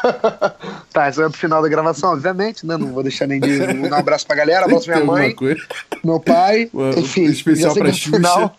<laughs> Tá, isso é pro final da gravação, obviamente, né? Não vou deixar nem de um abraço pra galera, abraço minha mãe, meu pai, Uma- enfim. especial pra que no final-